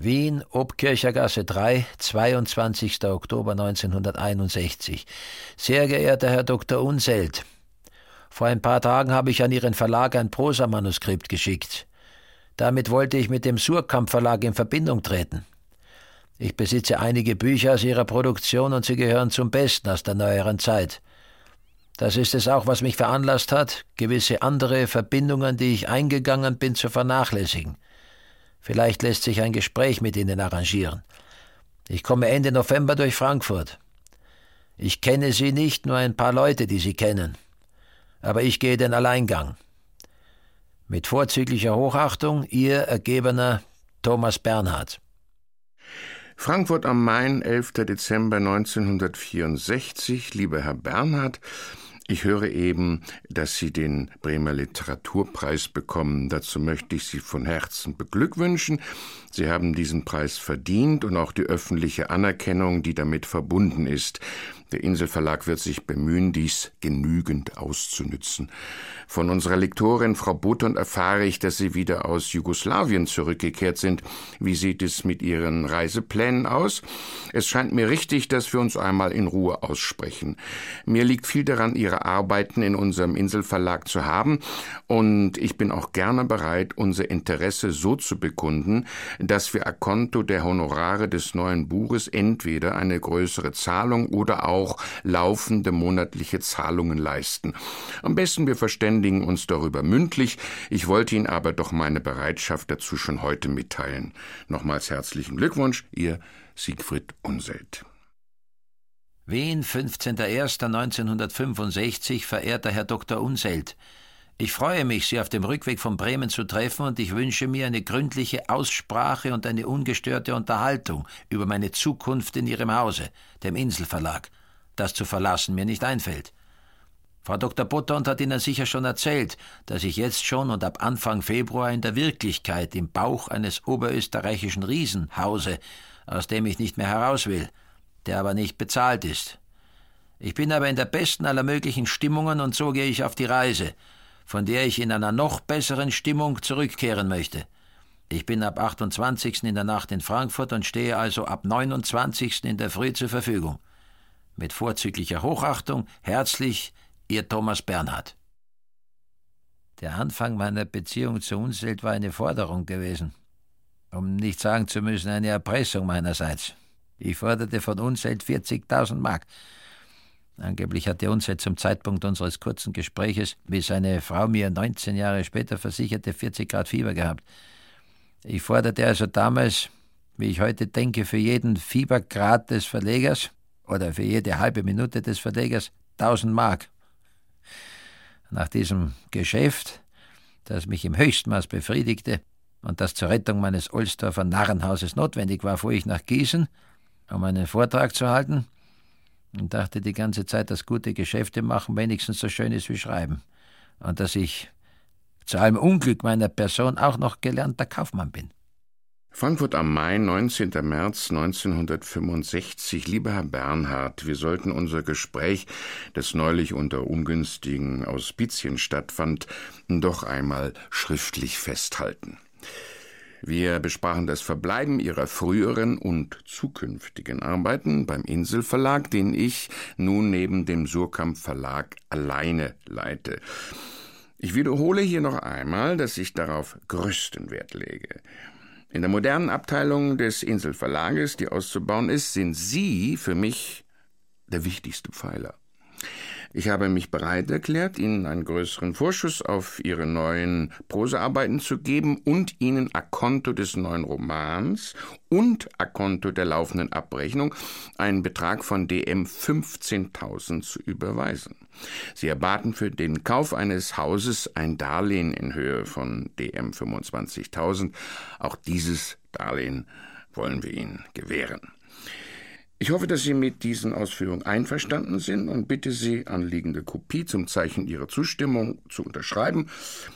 Wien, Obkirchergasse 3, 22. Oktober 1961. Sehr geehrter Herr Dr. Unselt, vor ein paar Tagen habe ich an Ihren Verlag ein Prosamanuskript geschickt. Damit wollte ich mit dem Surkamp Verlag in Verbindung treten. Ich besitze einige Bücher aus Ihrer Produktion und sie gehören zum Besten aus der neueren Zeit. Das ist es auch, was mich veranlasst hat, gewisse andere Verbindungen, die ich eingegangen bin, zu vernachlässigen. Vielleicht lässt sich ein Gespräch mit Ihnen arrangieren. Ich komme Ende November durch Frankfurt. Ich kenne Sie nicht, nur ein paar Leute, die Sie kennen. Aber ich gehe den Alleingang. Mit vorzüglicher Hochachtung, Ihr ergebener Thomas Bernhard. Frankfurt am Main, 11. Dezember 1964. Lieber Herr Bernhard, ich höre eben, dass Sie den Bremer Literaturpreis bekommen. Dazu möchte ich Sie von Herzen beglückwünschen. Sie haben diesen Preis verdient und auch die öffentliche Anerkennung, die damit verbunden ist. Der Inselverlag wird sich bemühen, dies genügend auszunützen. Von unserer Lektorin Frau Button erfahre ich, dass Sie wieder aus Jugoslawien zurückgekehrt sind. Wie sieht es mit Ihren Reiseplänen aus? Es scheint mir richtig, dass wir uns einmal in Ruhe aussprechen. Mir liegt viel daran, Ihre Arbeiten in unserem Inselverlag zu haben, und ich bin auch gerne bereit, unser Interesse so zu bekunden, dass wir a conto der Honorare des neuen Buches entweder eine größere Zahlung oder auch auch laufende monatliche Zahlungen leisten. Am besten wir verständigen uns darüber mündlich. Ich wollte Ihnen aber doch meine Bereitschaft dazu schon heute mitteilen. Nochmals herzlichen Glückwunsch, Ihr Siegfried Unselt. Wien, 15.01.1965, verehrter Herr Dr. Unselt. Ich freue mich, Sie auf dem Rückweg von Bremen zu treffen und ich wünsche mir eine gründliche Aussprache und eine ungestörte Unterhaltung über meine Zukunft in Ihrem Hause, dem Inselverlag das zu verlassen mir nicht einfällt. Frau Dr. Butternd hat Ihnen sicher schon erzählt, dass ich jetzt schon und ab Anfang Februar in der Wirklichkeit im Bauch eines oberösterreichischen Riesen hause, aus dem ich nicht mehr heraus will, der aber nicht bezahlt ist. Ich bin aber in der besten aller möglichen Stimmungen und so gehe ich auf die Reise, von der ich in einer noch besseren Stimmung zurückkehren möchte. Ich bin ab 28. in der Nacht in Frankfurt und stehe also ab 29. in der Früh zur Verfügung. Mit vorzüglicher Hochachtung, herzlich, Ihr Thomas Bernhard. Der Anfang meiner Beziehung zu Unselt war eine Forderung gewesen. Um nicht sagen zu müssen, eine Erpressung meinerseits. Ich forderte von Unselt 40.000 Mark. Angeblich hatte Unselt zum Zeitpunkt unseres kurzen Gespräches, wie seine Frau mir 19 Jahre später versicherte, 40 Grad Fieber gehabt. Ich forderte also damals, wie ich heute denke, für jeden Fiebergrad des Verlegers oder für jede halbe Minute des Verlegers 1000 Mark. Nach diesem Geschäft, das mich im höchsten Maß befriedigte und das zur Rettung meines Ohlsdorfer Narrenhauses notwendig war, fuhr ich nach Gießen, um einen Vortrag zu halten und dachte die ganze Zeit, dass gute Geschäfte machen wenigstens so schön ist wie Schreiben und dass ich zu allem Unglück meiner Person auch noch gelernter Kaufmann bin. Frankfurt am Main, 19. März 1965. Lieber Herr Bernhard, wir sollten unser Gespräch, das neulich unter ungünstigen Auspizien stattfand, doch einmal schriftlich festhalten. Wir besprachen das Verbleiben Ihrer früheren und zukünftigen Arbeiten beim Inselverlag, den ich nun neben dem Surkamp Verlag alleine leite. Ich wiederhole hier noch einmal, dass ich darauf größten Wert lege. In der modernen Abteilung des Inselverlages, die auszubauen ist, sind Sie für mich der wichtigste Pfeiler. Ich habe mich bereit erklärt, Ihnen einen größeren Vorschuss auf Ihre neuen Prosaarbeiten zu geben und Ihnen a conto des neuen Romans und a conto der laufenden Abrechnung einen Betrag von DM 15.000 zu überweisen. Sie erbaten für den Kauf eines Hauses ein Darlehen in Höhe von DM 25.000. Auch dieses Darlehen wollen wir Ihnen gewähren. Ich hoffe, dass Sie mit diesen Ausführungen einverstanden sind und bitte Sie, anliegende Kopie zum Zeichen Ihrer Zustimmung zu unterschreiben.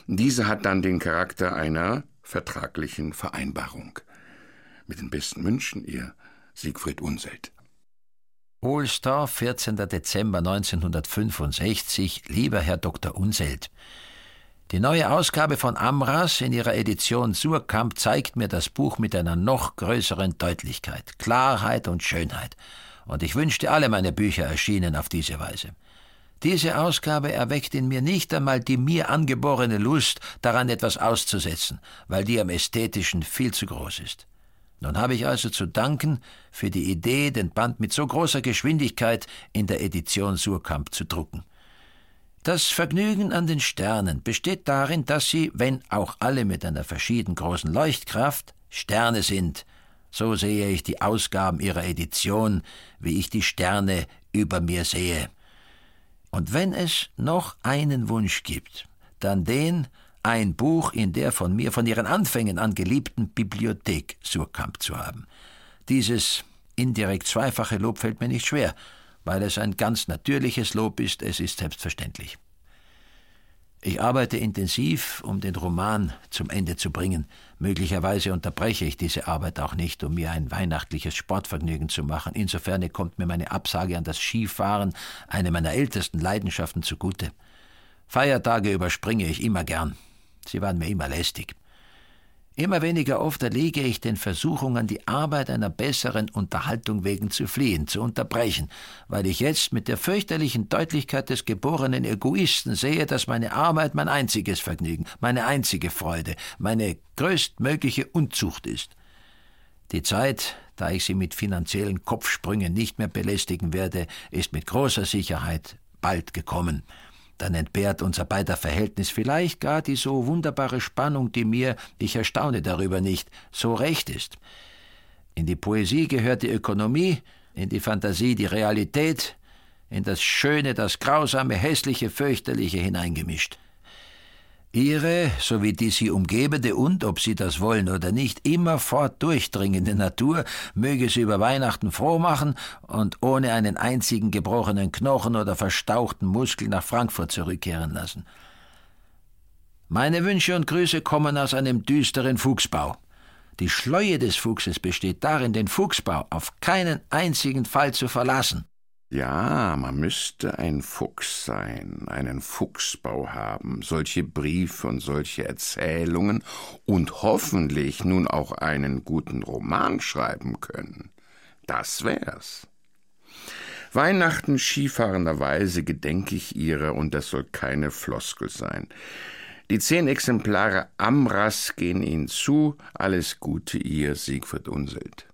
Diese hat dann den Charakter einer vertraglichen Vereinbarung. Mit den besten Wünschen, Ihr Siegfried Unselt. Ohlsdorf, 14. Dezember 1965. Lieber Herr Dr. Unselt, Die neue Ausgabe von Amras in ihrer Edition Surkamp zeigt mir das Buch mit einer noch größeren Deutlichkeit, Klarheit und Schönheit. Und ich wünschte, alle meine Bücher erschienen auf diese Weise. Diese Ausgabe erweckt in mir nicht einmal die mir angeborene Lust, daran etwas auszusetzen, weil die am ästhetischen viel zu groß ist. Nun habe ich also zu danken für die Idee, den Band mit so großer Geschwindigkeit in der Edition Surkamp zu drucken. Das Vergnügen an den Sternen besteht darin, dass sie, wenn auch alle mit einer verschieden großen Leuchtkraft, Sterne sind. So sehe ich die Ausgaben ihrer Edition, wie ich die Sterne über mir sehe. Und wenn es noch einen Wunsch gibt, dann den, ein Buch in der von mir von ihren Anfängen an geliebten Bibliothek Surkamp zu haben. Dieses indirekt zweifache Lob fällt mir nicht schwer, weil es ein ganz natürliches Lob ist, es ist selbstverständlich. Ich arbeite intensiv, um den Roman zum Ende zu bringen. Möglicherweise unterbreche ich diese Arbeit auch nicht, um mir ein weihnachtliches Sportvergnügen zu machen. Insofern kommt mir meine Absage an das Skifahren, eine meiner ältesten Leidenschaften, zugute. Feiertage überspringe ich immer gern. Sie waren mir immer lästig. Immer weniger oft erliege ich den Versuchungen, die Arbeit einer besseren Unterhaltung wegen zu fliehen, zu unterbrechen, weil ich jetzt mit der fürchterlichen Deutlichkeit des geborenen Egoisten sehe, dass meine Arbeit mein einziges Vergnügen, meine einzige Freude, meine größtmögliche Unzucht ist. Die Zeit, da ich sie mit finanziellen Kopfsprüngen nicht mehr belästigen werde, ist mit großer Sicherheit bald gekommen dann entbehrt unser beider Verhältnis vielleicht gar die so wunderbare Spannung, die mir, ich erstaune darüber nicht, so recht ist. In die Poesie gehört die Ökonomie, in die Fantasie die Realität, in das Schöne, das Grausame, Hässliche, Fürchterliche hineingemischt. Ihre, sowie die sie umgebende und, ob sie das wollen oder nicht, immerfort durchdringende Natur möge sie über Weihnachten froh machen und ohne einen einzigen gebrochenen Knochen oder verstauchten Muskel nach Frankfurt zurückkehren lassen. Meine Wünsche und Grüße kommen aus einem düsteren Fuchsbau. Die Schleue des Fuchses besteht darin, den Fuchsbau auf keinen einzigen Fall zu verlassen. Ja, man müsste ein Fuchs sein, einen Fuchsbau haben, solche Briefe und solche Erzählungen und hoffentlich nun auch einen guten Roman schreiben können. Das wär's. Weihnachten skifahrenderweise gedenke ich ihrer, und das soll keine Floskel sein. Die zehn Exemplare Amras gehen Ihnen zu. Alles Gute, Ihr Siegfried Unselt.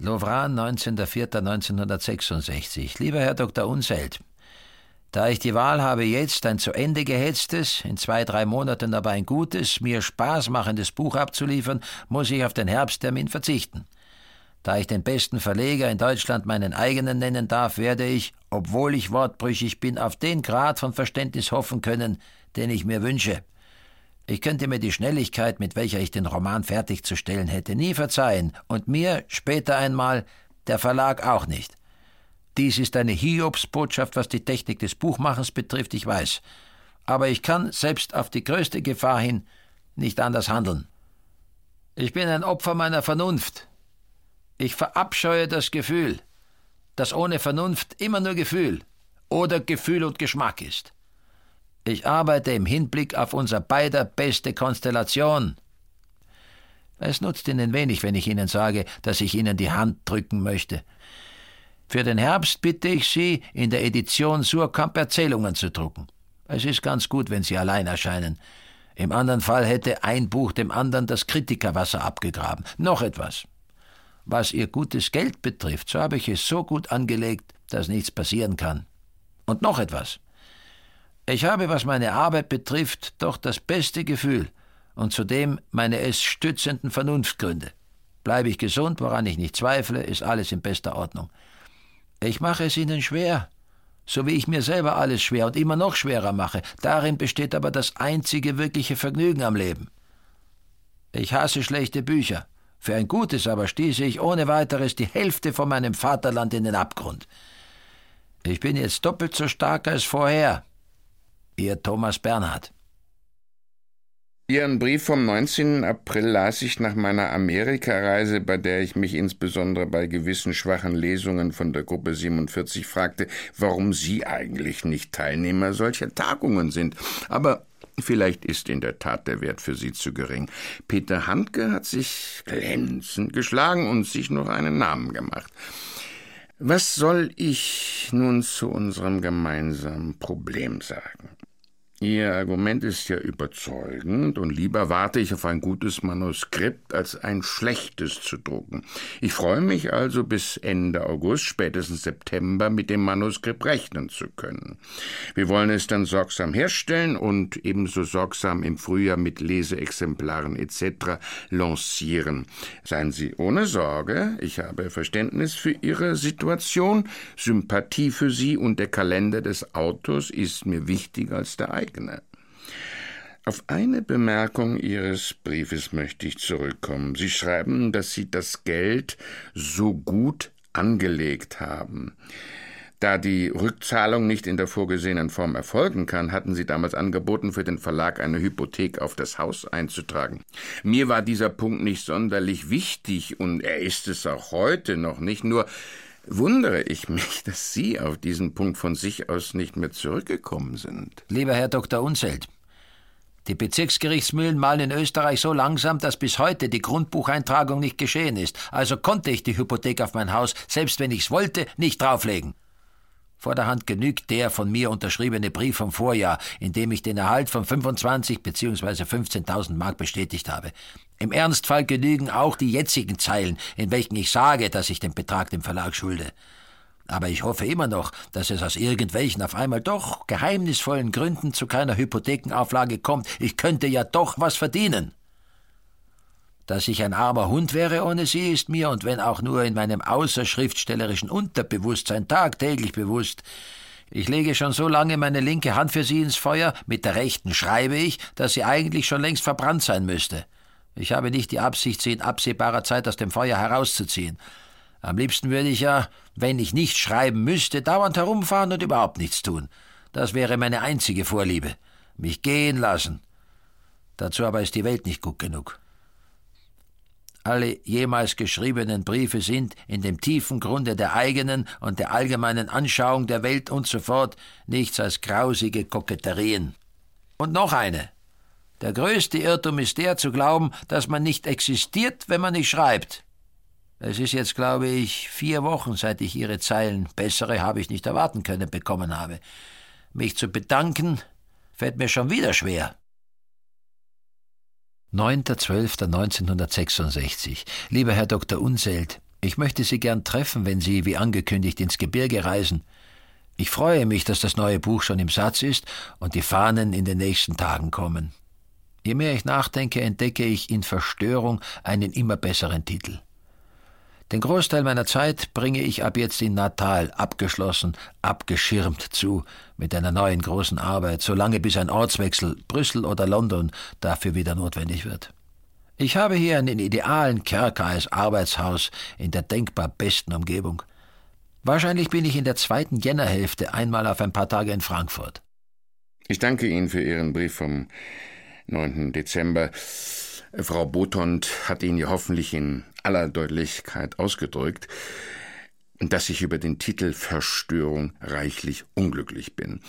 Lovran, 19.04.1966. Lieber Herr Dr. Unselt, da ich die Wahl habe, jetzt ein zu Ende gehetztes, in zwei, drei Monaten aber ein gutes, mir Spaß machendes Buch abzuliefern, muss ich auf den Herbsttermin verzichten. Da ich den besten Verleger in Deutschland meinen eigenen nennen darf, werde ich, obwohl ich wortbrüchig bin, auf den Grad von Verständnis hoffen können, den ich mir wünsche. Ich könnte mir die Schnelligkeit, mit welcher ich den Roman fertigzustellen hätte, nie verzeihen, und mir später einmal der Verlag auch nicht. Dies ist eine Hiobsbotschaft, was die Technik des Buchmachens betrifft, ich weiß. Aber ich kann, selbst auf die größte Gefahr hin, nicht anders handeln. Ich bin ein Opfer meiner Vernunft. Ich verabscheue das Gefühl, das ohne Vernunft immer nur Gefühl oder Gefühl und Geschmack ist. Ich arbeite im Hinblick auf unser beider beste Konstellation. Es nutzt Ihnen wenig, wenn ich Ihnen sage, dass ich Ihnen die Hand drücken möchte. Für den Herbst bitte ich Sie, in der Edition Surkamp Erzählungen zu drucken. Es ist ganz gut, wenn Sie allein erscheinen. Im anderen Fall hätte ein Buch dem anderen das Kritikerwasser abgegraben. Noch etwas. Was Ihr gutes Geld betrifft, so habe ich es so gut angelegt, dass nichts passieren kann. Und noch etwas. Ich habe, was meine Arbeit betrifft, doch das beste Gefühl und zudem meine es stützenden Vernunftgründe. Bleibe ich gesund, woran ich nicht zweifle, ist alles in bester Ordnung. Ich mache es Ihnen schwer, so wie ich mir selber alles schwer und immer noch schwerer mache. Darin besteht aber das einzige wirkliche Vergnügen am Leben. Ich hasse schlechte Bücher. Für ein gutes aber stieße ich ohne weiteres die Hälfte von meinem Vaterland in den Abgrund. Ich bin jetzt doppelt so stark als vorher, Ihr Thomas Bernhard. Ihren Brief vom 19. April las ich nach meiner Amerikareise, bei der ich mich insbesondere bei gewissen schwachen Lesungen von der Gruppe 47 fragte, warum Sie eigentlich nicht Teilnehmer solcher Tagungen sind. Aber Vielleicht ist in der Tat der Wert für Sie zu gering. Peter Handke hat sich glänzend geschlagen und sich noch einen Namen gemacht. Was soll ich nun zu unserem gemeinsamen Problem sagen? Ihr Argument ist ja überzeugend, und lieber warte ich auf ein gutes Manuskript, als ein schlechtes zu drucken. Ich freue mich also bis Ende August, spätestens September mit dem Manuskript rechnen zu können. Wir wollen es dann sorgsam herstellen und ebenso sorgsam im Frühjahr mit Leseexemplaren etc. lancieren. Seien Sie ohne Sorge, ich habe Verständnis für Ihre Situation, Sympathie für Sie und der Kalender des Autors ist mir wichtiger als der eigene eigene. Auf eine Bemerkung Ihres Briefes möchte ich zurückkommen. Sie schreiben, dass Sie das Geld so gut angelegt haben. Da die Rückzahlung nicht in der vorgesehenen Form erfolgen kann, hatten Sie damals angeboten, für den Verlag eine Hypothek auf das Haus einzutragen. Mir war dieser Punkt nicht sonderlich wichtig und er ist es auch heute noch nicht, nur wundere ich mich, dass Sie auf diesen Punkt von sich aus nicht mehr zurückgekommen sind. Lieber Herr Dr. Unselt, die Bezirksgerichtsmühlen malen in Österreich so langsam, dass bis heute die Grundbucheintragung nicht geschehen ist. Also konnte ich die Hypothek auf mein Haus, selbst wenn ich's wollte, nicht drauflegen. Vorderhand genügt der von mir unterschriebene Brief vom Vorjahr, in dem ich den Erhalt von 25 bzw. 15.000 Mark bestätigt habe. Im Ernstfall genügen auch die jetzigen Zeilen, in welchen ich sage, dass ich den Betrag dem Verlag schulde. Aber ich hoffe immer noch, dass es aus irgendwelchen auf einmal doch geheimnisvollen Gründen zu keiner Hypothekenauflage kommt. Ich könnte ja doch was verdienen. Dass ich ein armer Hund wäre ohne sie, ist mir, und wenn auch nur in meinem außerschriftstellerischen Unterbewusstsein tagtäglich bewusst. Ich lege schon so lange meine linke Hand für sie ins Feuer, mit der rechten schreibe ich, dass sie eigentlich schon längst verbrannt sein müsste. Ich habe nicht die Absicht, sie in absehbarer Zeit aus dem Feuer herauszuziehen. Am liebsten würde ich ja, wenn ich nicht schreiben müsste, dauernd herumfahren und überhaupt nichts tun. Das wäre meine einzige Vorliebe. Mich gehen lassen. Dazu aber ist die Welt nicht gut genug. Alle jemals geschriebenen Briefe sind, in dem tiefen Grunde der eigenen und der allgemeinen Anschauung der Welt und so fort, nichts als grausige Koketterien. Und noch eine. Der größte Irrtum ist der zu glauben, dass man nicht existiert, wenn man nicht schreibt. Es ist jetzt, glaube ich, vier Wochen, seit ich Ihre Zeilen, bessere habe ich nicht erwarten können, bekommen habe. Mich zu bedanken, fällt mir schon wieder schwer. 9.12.1966. Lieber Herr Dr. Unselt, ich möchte Sie gern treffen, wenn Sie, wie angekündigt, ins Gebirge reisen. Ich freue mich, dass das neue Buch schon im Satz ist und die Fahnen in den nächsten Tagen kommen. Je mehr ich nachdenke, entdecke ich in Verstörung einen immer besseren Titel. Den Großteil meiner Zeit bringe ich ab jetzt in Natal abgeschlossen, abgeschirmt zu, mit einer neuen großen Arbeit, solange bis ein Ortswechsel, Brüssel oder London, dafür wieder notwendig wird. Ich habe hier einen idealen Kerker als Arbeitshaus in der denkbar besten Umgebung. Wahrscheinlich bin ich in der zweiten Jännerhälfte einmal auf ein paar Tage in Frankfurt. Ich danke Ihnen für Ihren Brief vom 9. Dezember. Frau Botond hat ihn ja hoffentlich in aller Deutlichkeit ausgedrückt, dass ich über den Titel Verstörung reichlich unglücklich bin.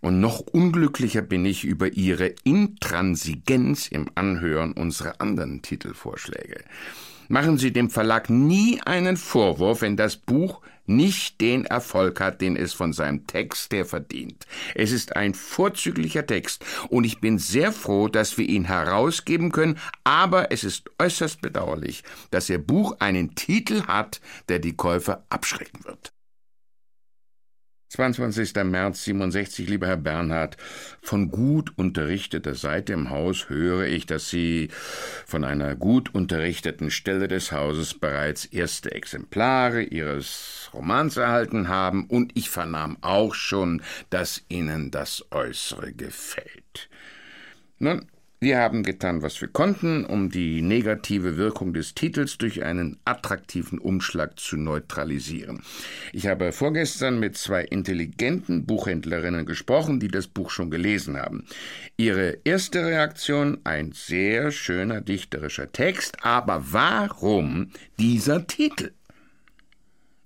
Und noch unglücklicher bin ich über ihre Intransigenz im Anhören unserer anderen Titelvorschläge. Machen Sie dem Verlag nie einen Vorwurf, wenn das Buch nicht den Erfolg hat, den es von seinem Text her verdient. Es ist ein vorzüglicher Text und ich bin sehr froh, dass wir ihn herausgeben können, aber es ist äußerst bedauerlich, dass Ihr Buch einen Titel hat, der die Käufer abschrecken wird. 22. März 67, lieber Herr Bernhard, von gut unterrichteter Seite im Haus höre ich, dass Sie von einer gut unterrichteten Stelle des Hauses bereits erste Exemplare Ihres Romans erhalten haben, und ich vernahm auch schon, dass Ihnen das Äußere gefällt. Nun, wir haben getan, was wir konnten, um die negative Wirkung des Titels durch einen attraktiven Umschlag zu neutralisieren. Ich habe vorgestern mit zwei intelligenten Buchhändlerinnen gesprochen, die das Buch schon gelesen haben. Ihre erste Reaktion ein sehr schöner dichterischer Text, aber warum dieser Titel?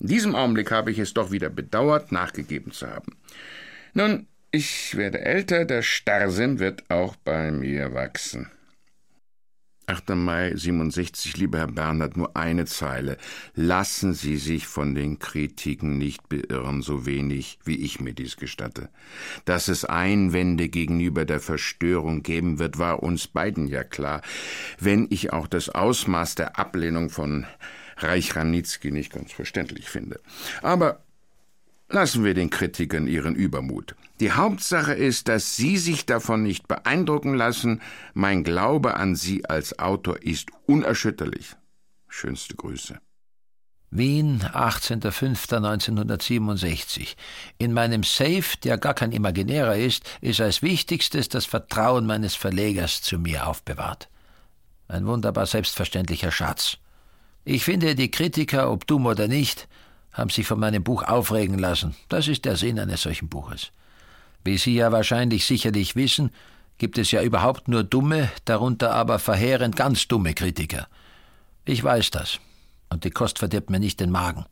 In diesem Augenblick habe ich es doch wieder bedauert, nachgegeben zu haben. Nun, Ich werde älter, der Starrsinn wird auch bei mir wachsen. 8. Mai 67, lieber Herr Bernhard, nur eine Zeile. Lassen Sie sich von den Kritiken nicht beirren, so wenig wie ich mir dies gestatte. Dass es Einwände gegenüber der Verstörung geben wird, war uns beiden ja klar, wenn ich auch das Ausmaß der Ablehnung von Reich Ranitzky nicht ganz verständlich finde. Aber Lassen wir den Kritikern ihren Übermut. Die Hauptsache ist, dass Sie sich davon nicht beeindrucken lassen. Mein Glaube an Sie als Autor ist unerschütterlich. Schönste Grüße. Wien, 18.05.1967. In meinem Safe, der gar kein imaginärer ist, ist als wichtigstes das Vertrauen meines Verlegers zu mir aufbewahrt. Ein wunderbar selbstverständlicher Schatz. Ich finde, die Kritiker, ob dumm oder nicht, haben sich von meinem Buch aufregen lassen. Das ist der Sinn eines solchen Buches. Wie Sie ja wahrscheinlich sicherlich wissen, gibt es ja überhaupt nur dumme, darunter aber verheerend ganz dumme Kritiker. Ich weiß das. Und die Kost verdirbt mir nicht den Magen.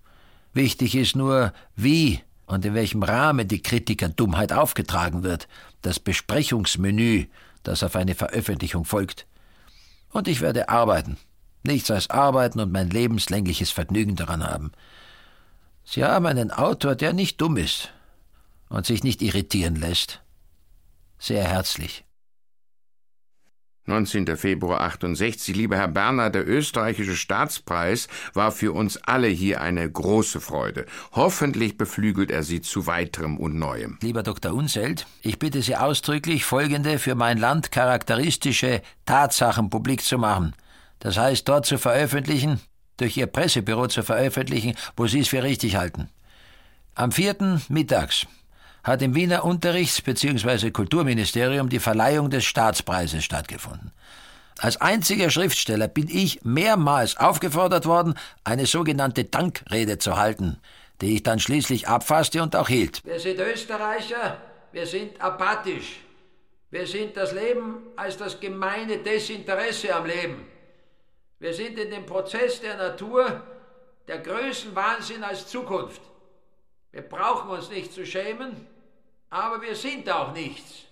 Wichtig ist nur, wie und in welchem Rahmen die Kritikerdummheit aufgetragen wird, das Besprechungsmenü, das auf eine Veröffentlichung folgt. Und ich werde arbeiten. Nichts als arbeiten und mein lebenslängliches Vergnügen daran haben. Sie haben einen Autor, der nicht dumm ist und sich nicht irritieren lässt. Sehr herzlich. 19. Februar 68. Lieber Herr Berner, der österreichische Staatspreis war für uns alle hier eine große Freude. Hoffentlich beflügelt er Sie zu weiterem und Neuem. Lieber Dr. Unselt, ich bitte Sie ausdrücklich, folgende für mein Land charakteristische Tatsachen publik zu machen. Das heißt, dort zu veröffentlichen, durch Ihr Pressebüro zu veröffentlichen, wo Sie es für richtig halten. Am 4. mittags hat im Wiener Unterrichts- bzw. Kulturministerium die Verleihung des Staatspreises stattgefunden. Als einziger Schriftsteller bin ich mehrmals aufgefordert worden, eine sogenannte Dankrede zu halten, die ich dann schließlich abfasste und auch hielt. Wir sind Österreicher, wir sind apathisch. Wir sind das Leben als das gemeine Desinteresse am Leben. Wir sind in dem Prozess der Natur der Größenwahnsinn als Zukunft. Wir brauchen uns nicht zu schämen, aber wir sind auch nichts.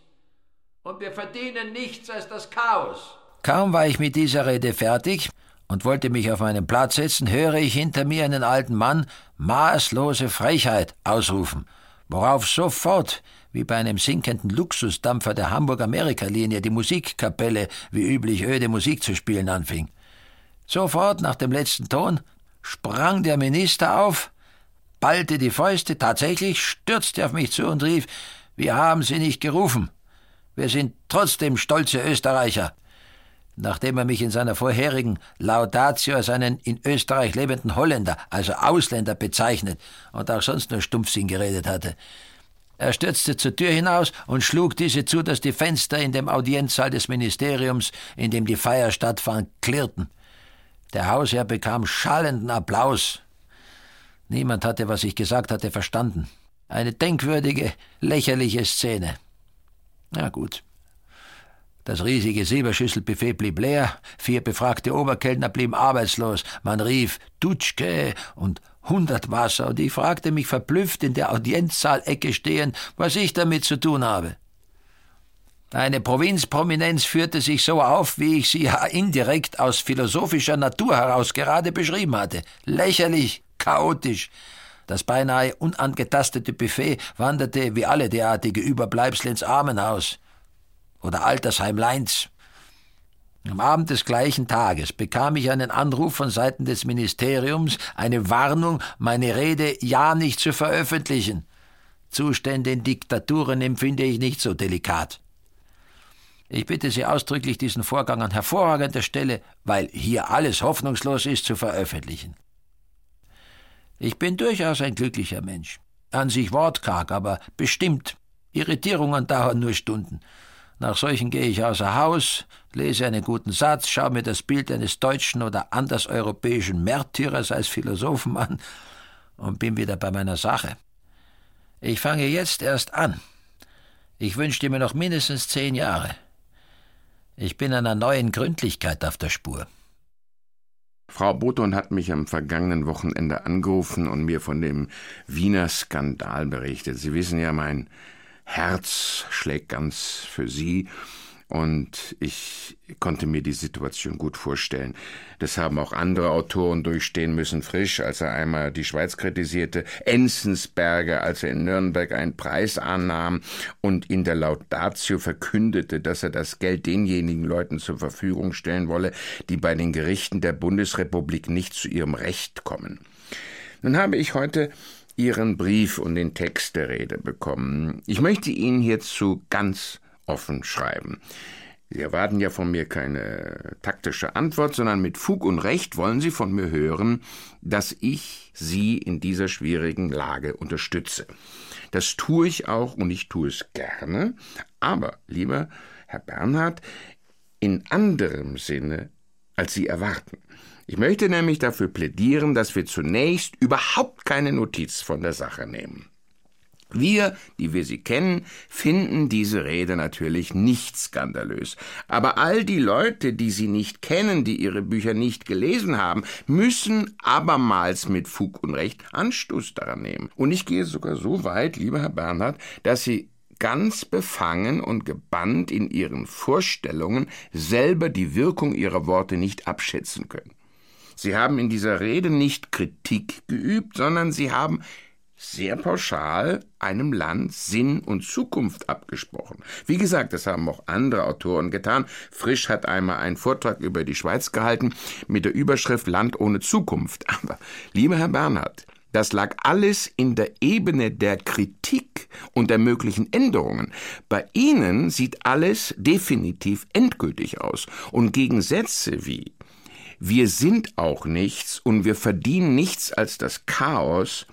Und wir verdienen nichts als das Chaos. Kaum war ich mit dieser Rede fertig und wollte mich auf meinen Platz setzen, höre ich hinter mir einen alten Mann maßlose Frechheit ausrufen, worauf sofort, wie bei einem sinkenden Luxusdampfer der Hamburg-Amerika-Linie, die Musikkapelle wie üblich öde Musik zu spielen anfing. Sofort nach dem letzten Ton sprang der Minister auf, ballte die Fäuste, tatsächlich stürzte auf mich zu und rief, wir haben Sie nicht gerufen. Wir sind trotzdem stolze Österreicher. Nachdem er mich in seiner vorherigen Laudatio als einen in Österreich lebenden Holländer, also Ausländer, bezeichnet und auch sonst nur Stumpfsinn geredet hatte. Er stürzte zur Tür hinaus und schlug diese zu, dass die Fenster in dem Audienzsaal des Ministeriums, in dem die Feier stattfand, klirrten. Der Hausherr bekam schallenden Applaus. Niemand hatte, was ich gesagt hatte, verstanden. Eine denkwürdige, lächerliche Szene. Na gut. Das riesige Silberschüsselbuffet blieb leer, vier befragte Oberkellner blieben arbeitslos. Man rief Dutschke und hundert Wasser, und ich fragte mich verblüfft in der Audienzsaalecke stehend, was ich damit zu tun habe. Eine Provinzprominenz führte sich so auf, wie ich sie ja indirekt aus philosophischer Natur heraus gerade beschrieben hatte. Lächerlich, chaotisch. Das beinahe unangetastete Buffet wanderte wie alle derartige Überbleibsel ins Armenhaus oder Altersheim Leins. Am Abend des gleichen Tages bekam ich einen Anruf von Seiten des Ministeriums, eine Warnung, meine Rede ja nicht zu veröffentlichen. Zustände in Diktaturen empfinde ich nicht so delikat. Ich bitte Sie ausdrücklich, diesen Vorgang an hervorragender Stelle, weil hier alles hoffnungslos ist, zu veröffentlichen. Ich bin durchaus ein glücklicher Mensch. An sich wortkarg, aber bestimmt. Irritierungen dauern nur Stunden. Nach solchen gehe ich außer Haus, lese einen guten Satz, schaue mir das Bild eines deutschen oder anderseuropäischen Märtyrers als Philosophen an und bin wieder bei meiner Sache. Ich fange jetzt erst an. Ich wünschte mir noch mindestens zehn Jahre. Ich bin einer neuen Gründlichkeit auf der Spur. Frau Boton hat mich am vergangenen Wochenende angerufen und mir von dem Wiener Skandal berichtet. Sie wissen ja, mein Herz schlägt ganz für Sie und ich konnte mir die Situation gut vorstellen. Das haben auch andere Autoren durchstehen müssen. Frisch, als er einmal die Schweiz kritisierte, Enzensberger, als er in Nürnberg einen Preis annahm und in der Laudatio verkündete, dass er das Geld denjenigen Leuten zur Verfügung stellen wolle, die bei den Gerichten der Bundesrepublik nicht zu ihrem Recht kommen. Nun habe ich heute Ihren Brief und den Text der Rede bekommen. Ich möchte Ihnen hierzu ganz offen schreiben. Sie erwarten ja von mir keine taktische Antwort, sondern mit Fug und Recht wollen Sie von mir hören, dass ich Sie in dieser schwierigen Lage unterstütze. Das tue ich auch und ich tue es gerne, aber, lieber Herr Bernhard, in anderem Sinne, als Sie erwarten. Ich möchte nämlich dafür plädieren, dass wir zunächst überhaupt keine Notiz von der Sache nehmen. Wir, die wir sie kennen, finden diese Rede natürlich nicht skandalös. Aber all die Leute, die sie nicht kennen, die ihre Bücher nicht gelesen haben, müssen abermals mit Fug und Recht Anstoß daran nehmen. Und ich gehe sogar so weit, lieber Herr Bernhard, dass Sie ganz befangen und gebannt in Ihren Vorstellungen selber die Wirkung Ihrer Worte nicht abschätzen können. Sie haben in dieser Rede nicht Kritik geübt, sondern Sie haben sehr pauschal einem Land Sinn und Zukunft abgesprochen. Wie gesagt, das haben auch andere Autoren getan. Frisch hat einmal einen Vortrag über die Schweiz gehalten mit der Überschrift Land ohne Zukunft. Aber, lieber Herr Bernhard, das lag alles in der Ebene der Kritik und der möglichen Änderungen. Bei Ihnen sieht alles definitiv endgültig aus. Und gegen Sätze wie wir sind auch nichts und wir verdienen nichts als das Chaos,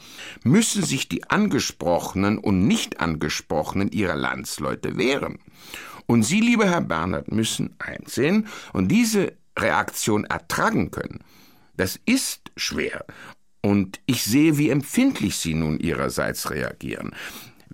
müssen sich die Angesprochenen und Nicht-Angesprochenen ihrer Landsleute wehren. Und Sie, lieber Herr Bernhard, müssen einsehen und diese Reaktion ertragen können. Das ist schwer. Und ich sehe, wie empfindlich Sie nun Ihrerseits reagieren.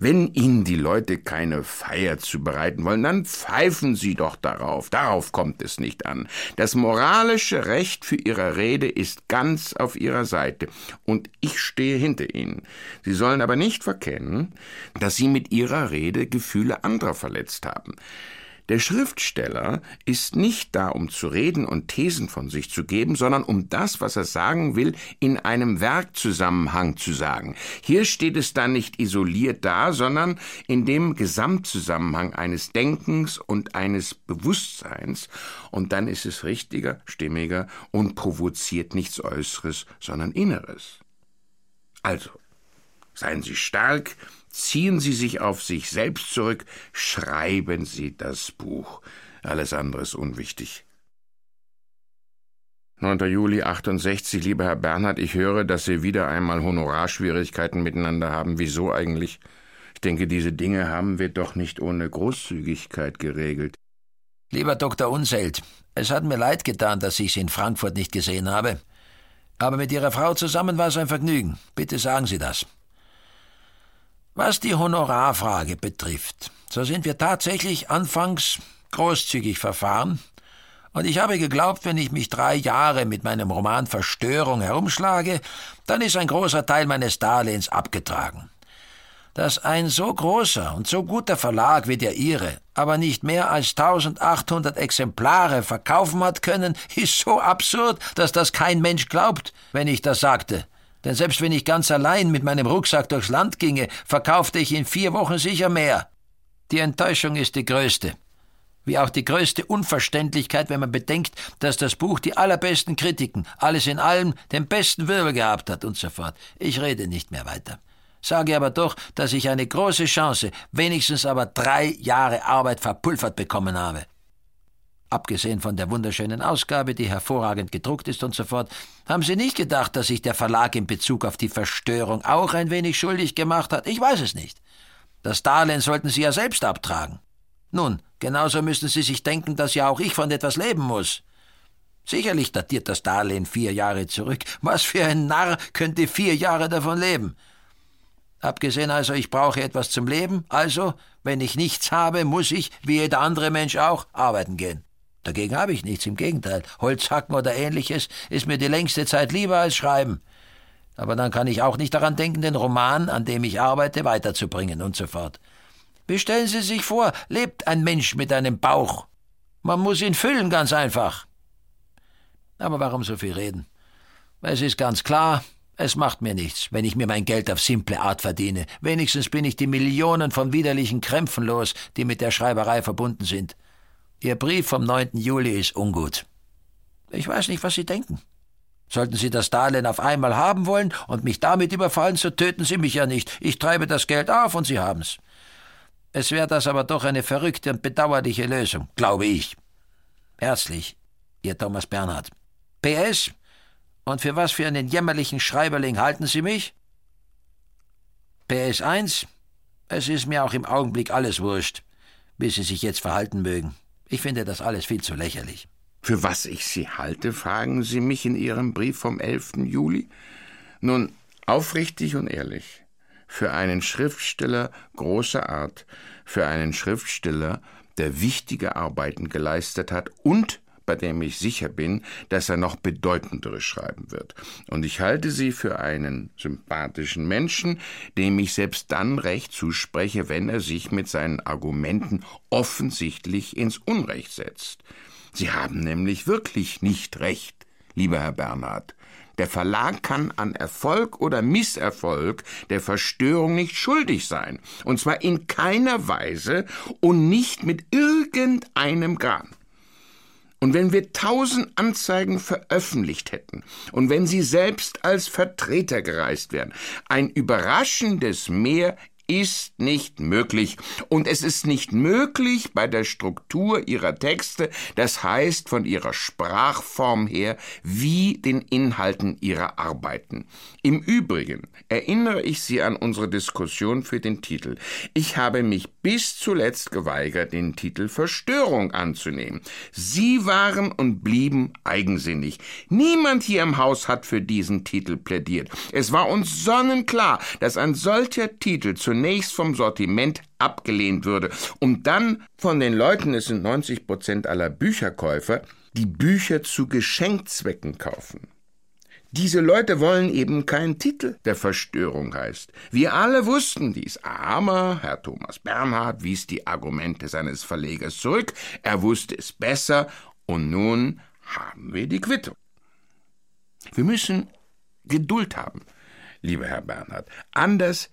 Wenn Ihnen die Leute keine Feier zubereiten wollen, dann pfeifen Sie doch darauf. Darauf kommt es nicht an. Das moralische Recht für Ihre Rede ist ganz auf Ihrer Seite. Und ich stehe hinter Ihnen. Sie sollen aber nicht verkennen, dass Sie mit Ihrer Rede Gefühle anderer verletzt haben. Der Schriftsteller ist nicht da, um zu reden und Thesen von sich zu geben, sondern um das, was er sagen will, in einem Werkzusammenhang zu sagen. Hier steht es dann nicht isoliert da, sondern in dem Gesamtzusammenhang eines Denkens und eines Bewusstseins, und dann ist es richtiger, stimmiger und provoziert nichts Äußeres, sondern Inneres. Also, seien Sie stark, Ziehen Sie sich auf sich selbst zurück, schreiben Sie das Buch. Alles andere ist unwichtig. 9. Juli 68, lieber Herr Bernhard, ich höre, dass Sie wieder einmal Honorarschwierigkeiten miteinander haben. Wieso eigentlich? Ich denke, diese Dinge haben wir doch nicht ohne Großzügigkeit geregelt. Lieber Dr. Unselt, es hat mir leid getan, dass ich Sie in Frankfurt nicht gesehen habe. Aber mit Ihrer Frau zusammen war es ein Vergnügen. Bitte sagen Sie das. Was die Honorarfrage betrifft, so sind wir tatsächlich anfangs großzügig verfahren, und ich habe geglaubt, wenn ich mich drei Jahre mit meinem Roman Verstörung herumschlage, dann ist ein großer Teil meines Darlehens abgetragen. Dass ein so großer und so guter Verlag wie der Ihre aber nicht mehr als 1800 Exemplare verkaufen hat können, ist so absurd, dass das kein Mensch glaubt, wenn ich das sagte. Denn selbst wenn ich ganz allein mit meinem Rucksack durchs Land ginge, verkaufte ich in vier Wochen sicher mehr. Die Enttäuschung ist die größte. Wie auch die größte Unverständlichkeit, wenn man bedenkt, dass das Buch die allerbesten Kritiken, alles in allem den besten Wirbel gehabt hat und so fort. Ich rede nicht mehr weiter. Sage aber doch, dass ich eine große Chance, wenigstens aber drei Jahre Arbeit verpulvert bekommen habe. Abgesehen von der wunderschönen Ausgabe, die hervorragend gedruckt ist und so fort, haben Sie nicht gedacht, dass sich der Verlag in Bezug auf die Verstörung auch ein wenig schuldig gemacht hat? Ich weiß es nicht. Das Darlehen sollten Sie ja selbst abtragen. Nun, genauso müssen Sie sich denken, dass ja auch ich von etwas leben muss. Sicherlich datiert das Darlehen vier Jahre zurück. Was für ein Narr könnte vier Jahre davon leben? Abgesehen also, ich brauche etwas zum Leben, also, wenn ich nichts habe, muss ich, wie jeder andere Mensch auch, arbeiten gehen. Dagegen habe ich nichts, im Gegenteil. Holzhacken oder ähnliches ist mir die längste Zeit lieber als Schreiben. Aber dann kann ich auch nicht daran denken, den Roman, an dem ich arbeite, weiterzubringen und so fort. Wie stellen Sie sich vor, lebt ein Mensch mit einem Bauch? Man muss ihn füllen, ganz einfach. Aber warum so viel reden? Es ist ganz klar, es macht mir nichts, wenn ich mir mein Geld auf simple Art verdiene. Wenigstens bin ich die Millionen von widerlichen Krämpfen los, die mit der Schreiberei verbunden sind. Ihr Brief vom 9. Juli ist ungut. Ich weiß nicht, was Sie denken. Sollten Sie das Darlehen auf einmal haben wollen und mich damit überfallen, so töten Sie mich ja nicht. Ich treibe das Geld auf und Sie haben's. Es wäre das aber doch eine verrückte und bedauerliche Lösung, glaube ich. Herzlich, Ihr Thomas Bernhard. PS, und für was für einen jämmerlichen Schreiberling halten Sie mich? PS 1, es ist mir auch im Augenblick alles wurscht, wie Sie sich jetzt verhalten mögen. Ich finde das alles viel zu lächerlich. Für was ich Sie halte, fragen Sie mich in Ihrem Brief vom 11. Juli? Nun, aufrichtig und ehrlich. Für einen Schriftsteller großer Art, für einen Schriftsteller, der wichtige Arbeiten geleistet hat und bei dem ich sicher bin, dass er noch bedeutendere schreiben wird. Und ich halte sie für einen sympathischen Menschen, dem ich selbst dann Recht zuspreche, wenn er sich mit seinen Argumenten offensichtlich ins Unrecht setzt. Sie haben nämlich wirklich nicht recht, lieber Herr Bernhard. Der Verlag kann an Erfolg oder Misserfolg der Verstörung nicht schuldig sein, und zwar in keiner Weise und nicht mit irgendeinem Gramm. Und wenn wir tausend Anzeigen veröffentlicht hätten und wenn Sie selbst als Vertreter gereist wären, ein überraschendes Mehr ist nicht möglich. Und es ist nicht möglich bei der Struktur ihrer Texte, das heißt von ihrer Sprachform her, wie den Inhalten ihrer Arbeiten. Im Übrigen erinnere ich Sie an unsere Diskussion für den Titel. Ich habe mich bis zuletzt geweigert, den Titel Verstörung anzunehmen. Sie waren und blieben eigensinnig. Niemand hier im Haus hat für diesen Titel plädiert. Es war uns sonnenklar, dass ein solcher Titel zunächst zunächst vom Sortiment abgelehnt würde, um dann von den Leuten, es sind 90 Prozent aller Bücherkäufer, die Bücher zu Geschenkzwecken kaufen. Diese Leute wollen eben keinen Titel, der Verstörung heißt. Wir alle wussten dies, aber Herr Thomas Bernhard wies die Argumente seines Verlegers zurück, er wusste es besser, und nun haben wir die Quittung. Wir müssen Geduld haben, lieber Herr Bernhard, anders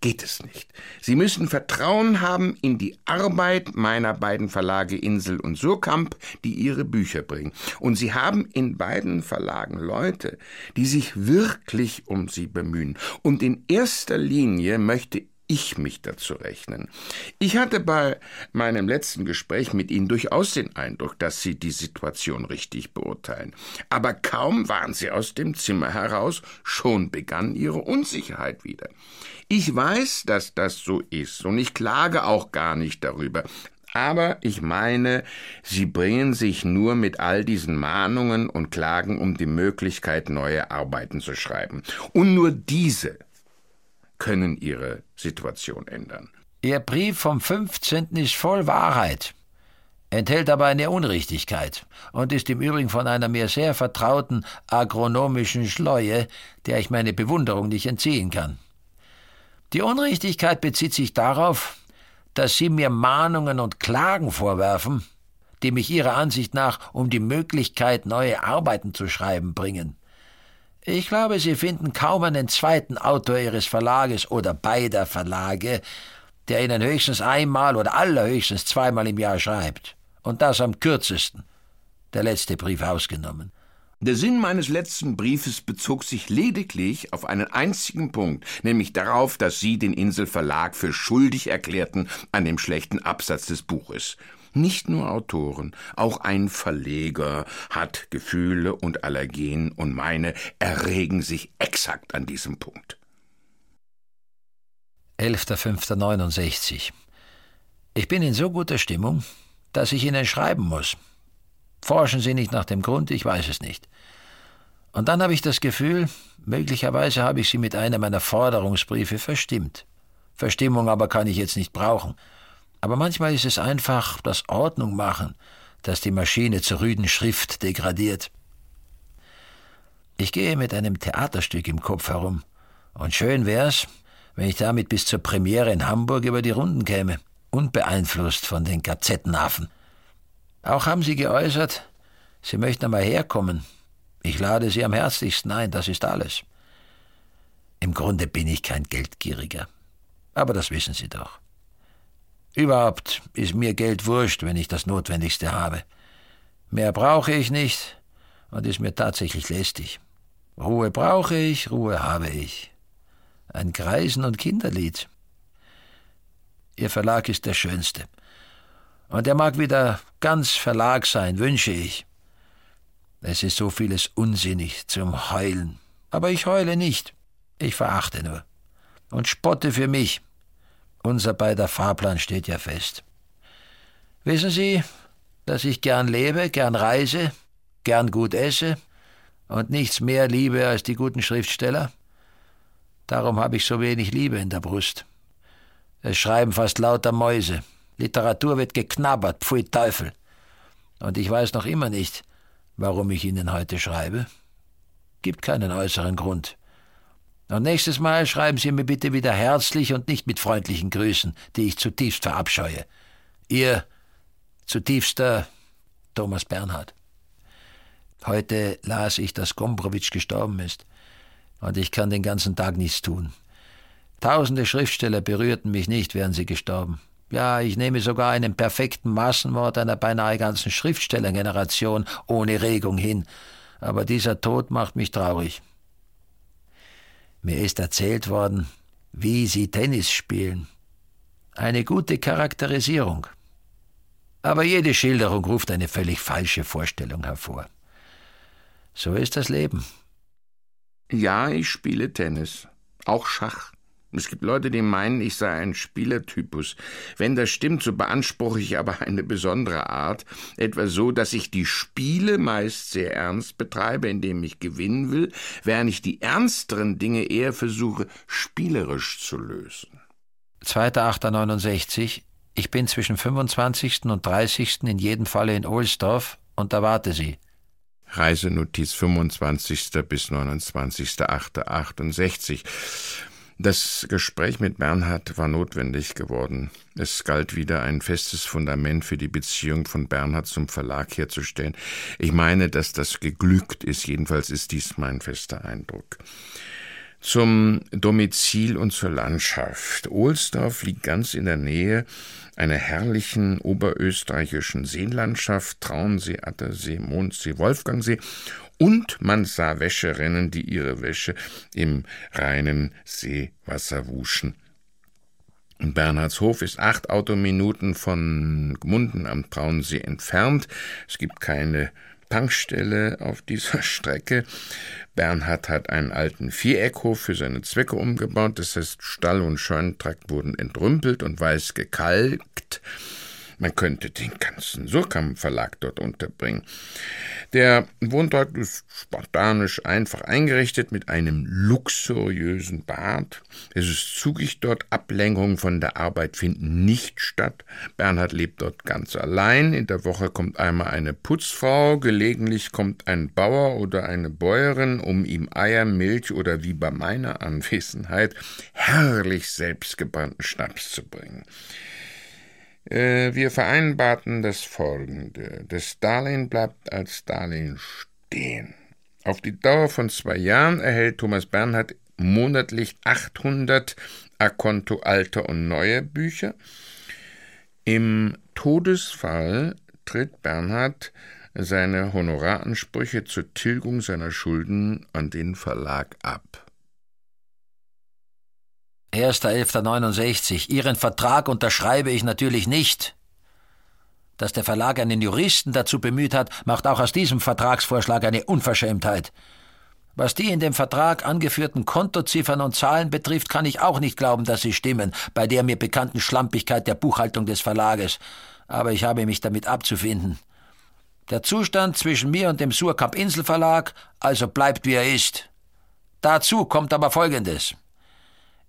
geht es nicht. Sie müssen Vertrauen haben in die Arbeit meiner beiden Verlage Insel und Surkamp, die ihre Bücher bringen. Und sie haben in beiden Verlagen Leute, die sich wirklich um sie bemühen. Und in erster Linie möchte ich mich dazu rechnen. Ich hatte bei meinem letzten Gespräch mit Ihnen durchaus den Eindruck, dass Sie die Situation richtig beurteilen. Aber kaum waren Sie aus dem Zimmer heraus, schon begann Ihre Unsicherheit wieder. Ich weiß, dass das so ist, und ich klage auch gar nicht darüber. Aber ich meine, Sie bringen sich nur mit all diesen Mahnungen und Klagen um die Möglichkeit, neue Arbeiten zu schreiben. Und nur diese können ihre Situation ändern. Ihr Brief vom 15. ist voll Wahrheit, enthält aber eine Unrichtigkeit und ist im Übrigen von einer mir sehr vertrauten agronomischen Schleue, der ich meine Bewunderung nicht entziehen kann. Die Unrichtigkeit bezieht sich darauf, dass Sie mir Mahnungen und Klagen vorwerfen, die mich Ihrer Ansicht nach um die Möglichkeit, neue Arbeiten zu schreiben bringen. Ich glaube, Sie finden kaum einen zweiten Autor Ihres Verlages oder beider Verlage, der Ihnen höchstens einmal oder allerhöchstens zweimal im Jahr schreibt. Und das am kürzesten. Der letzte Brief ausgenommen. Der Sinn meines letzten Briefes bezog sich lediglich auf einen einzigen Punkt, nämlich darauf, dass Sie den Inselverlag für schuldig erklärten an dem schlechten Absatz des Buches. Nicht nur Autoren, auch ein Verleger hat Gefühle und Allergien und meine erregen sich exakt an diesem Punkt. 11.05.69 Ich bin in so guter Stimmung, dass ich Ihnen schreiben muss. Forschen Sie nicht nach dem Grund, ich weiß es nicht. Und dann habe ich das Gefühl, möglicherweise habe ich Sie mit einem meiner Forderungsbriefe verstimmt. Verstimmung aber kann ich jetzt nicht brauchen. Aber manchmal ist es einfach das Ordnung machen, das die Maschine zur rüden Schrift degradiert. Ich gehe mit einem Theaterstück im Kopf herum, und schön wär's, wenn ich damit bis zur Premiere in Hamburg über die Runden käme. unbeeinflusst von den Gazettenaffen. Auch haben Sie geäußert, Sie möchten einmal herkommen. Ich lade Sie am herzlichsten ein, das ist alles. Im Grunde bin ich kein Geldgieriger. Aber das wissen Sie doch. Überhaupt ist mir Geld wurscht, wenn ich das Notwendigste habe. Mehr brauche ich nicht und ist mir tatsächlich lästig. Ruhe brauche ich, Ruhe habe ich. Ein Greisen- und Kinderlied. Ihr Verlag ist der schönste. Und er mag wieder ganz Verlag sein, wünsche ich. Es ist so vieles unsinnig zum Heulen. Aber ich heule nicht. Ich verachte nur. Und spotte für mich. Unser beider Fahrplan steht ja fest. Wissen Sie, dass ich gern lebe, gern reise, gern gut esse und nichts mehr liebe als die guten Schriftsteller? Darum habe ich so wenig Liebe in der Brust. Es schreiben fast lauter Mäuse. Literatur wird geknabbert, pfui Teufel. Und ich weiß noch immer nicht, warum ich Ihnen heute schreibe. Gibt keinen äußeren Grund. Und nächstes Mal schreiben Sie mir bitte wieder herzlich und nicht mit freundlichen Grüßen, die ich zutiefst verabscheue. Ihr zutiefster Thomas Bernhard. Heute las ich, dass Gombrowitsch gestorben ist, und ich kann den ganzen Tag nichts tun. Tausende Schriftsteller berührten mich nicht, wären sie gestorben. Ja, ich nehme sogar einen perfekten Massenmord einer beinahe ganzen Schriftstellergeneration ohne Regung hin, aber dieser Tod macht mich traurig. Mir ist erzählt worden, wie Sie Tennis spielen. Eine gute Charakterisierung. Aber jede Schilderung ruft eine völlig falsche Vorstellung hervor. So ist das Leben. Ja, ich spiele Tennis. Auch Schach. Es gibt Leute, die meinen, ich sei ein Spielertypus. Wenn das stimmt, so beanspruche ich aber eine besondere Art, etwa so, dass ich die Spiele meist sehr ernst betreibe, indem ich gewinnen will, während ich die ernsteren Dinge eher versuche, spielerisch zu lösen. 2.8.69 Ich bin zwischen 25. und 30. in jedem Falle in Ohlsdorf und erwarte Sie. Reisenotiz 25. bis 29.8.68 das Gespräch mit Bernhard war notwendig geworden. Es galt wieder ein festes Fundament für die Beziehung von Bernhard zum Verlag herzustellen. Ich meine, dass das geglückt ist, jedenfalls ist dies mein fester Eindruck. Zum Domizil und zur Landschaft. Ohlsdorf liegt ganz in der Nähe einer herrlichen oberösterreichischen Seenlandschaft, Traunsee, Attersee, Mondsee, Wolfgangsee und man sah Wäscherinnen, die ihre Wäsche im reinen Seewasser wuschen. Bernhardshof ist acht Autominuten von Gmunden am Traunsee entfernt. Es gibt keine Tankstelle auf dieser Strecke. Bernhard hat einen alten Viereckhof für seine Zwecke umgebaut. Das heißt, Stall und Scheunentrakt wurden entrümpelt und weiß gekalkt. Man könnte den ganzen Surkamp Verlag dort unterbringen. Der Wohnort ist spartanisch einfach eingerichtet mit einem luxuriösen Bad. Es ist zugig dort, Ablenkungen von der Arbeit finden nicht statt. Bernhard lebt dort ganz allein. In der Woche kommt einmal eine Putzfrau, gelegentlich kommt ein Bauer oder eine Bäuerin, um ihm Eier, Milch oder wie bei meiner Anwesenheit herrlich selbstgebrannten Schnaps zu bringen. Äh, wir vereinbarten das folgende. Das Darlehen bleibt als Darlehen stehen. Auf die Dauer von zwei Jahren erhält Thomas Bernhard monatlich 800 Akonto alter und neuer Bücher. Im Todesfall tritt Bernhard seine Honoraransprüche zur Tilgung seiner Schulden an den Verlag ab. 1.11.69. Ihren Vertrag unterschreibe ich natürlich nicht. Dass der Verlag einen Juristen dazu bemüht hat, macht auch aus diesem Vertragsvorschlag eine Unverschämtheit. Was die in dem Vertrag angeführten Kontoziffern und Zahlen betrifft, kann ich auch nicht glauben, dass sie stimmen, bei der mir bekannten Schlampigkeit der Buchhaltung des Verlages. Aber ich habe mich damit abzufinden. Der Zustand zwischen mir und dem Surkamp Inselverlag also bleibt wie er ist. Dazu kommt aber Folgendes.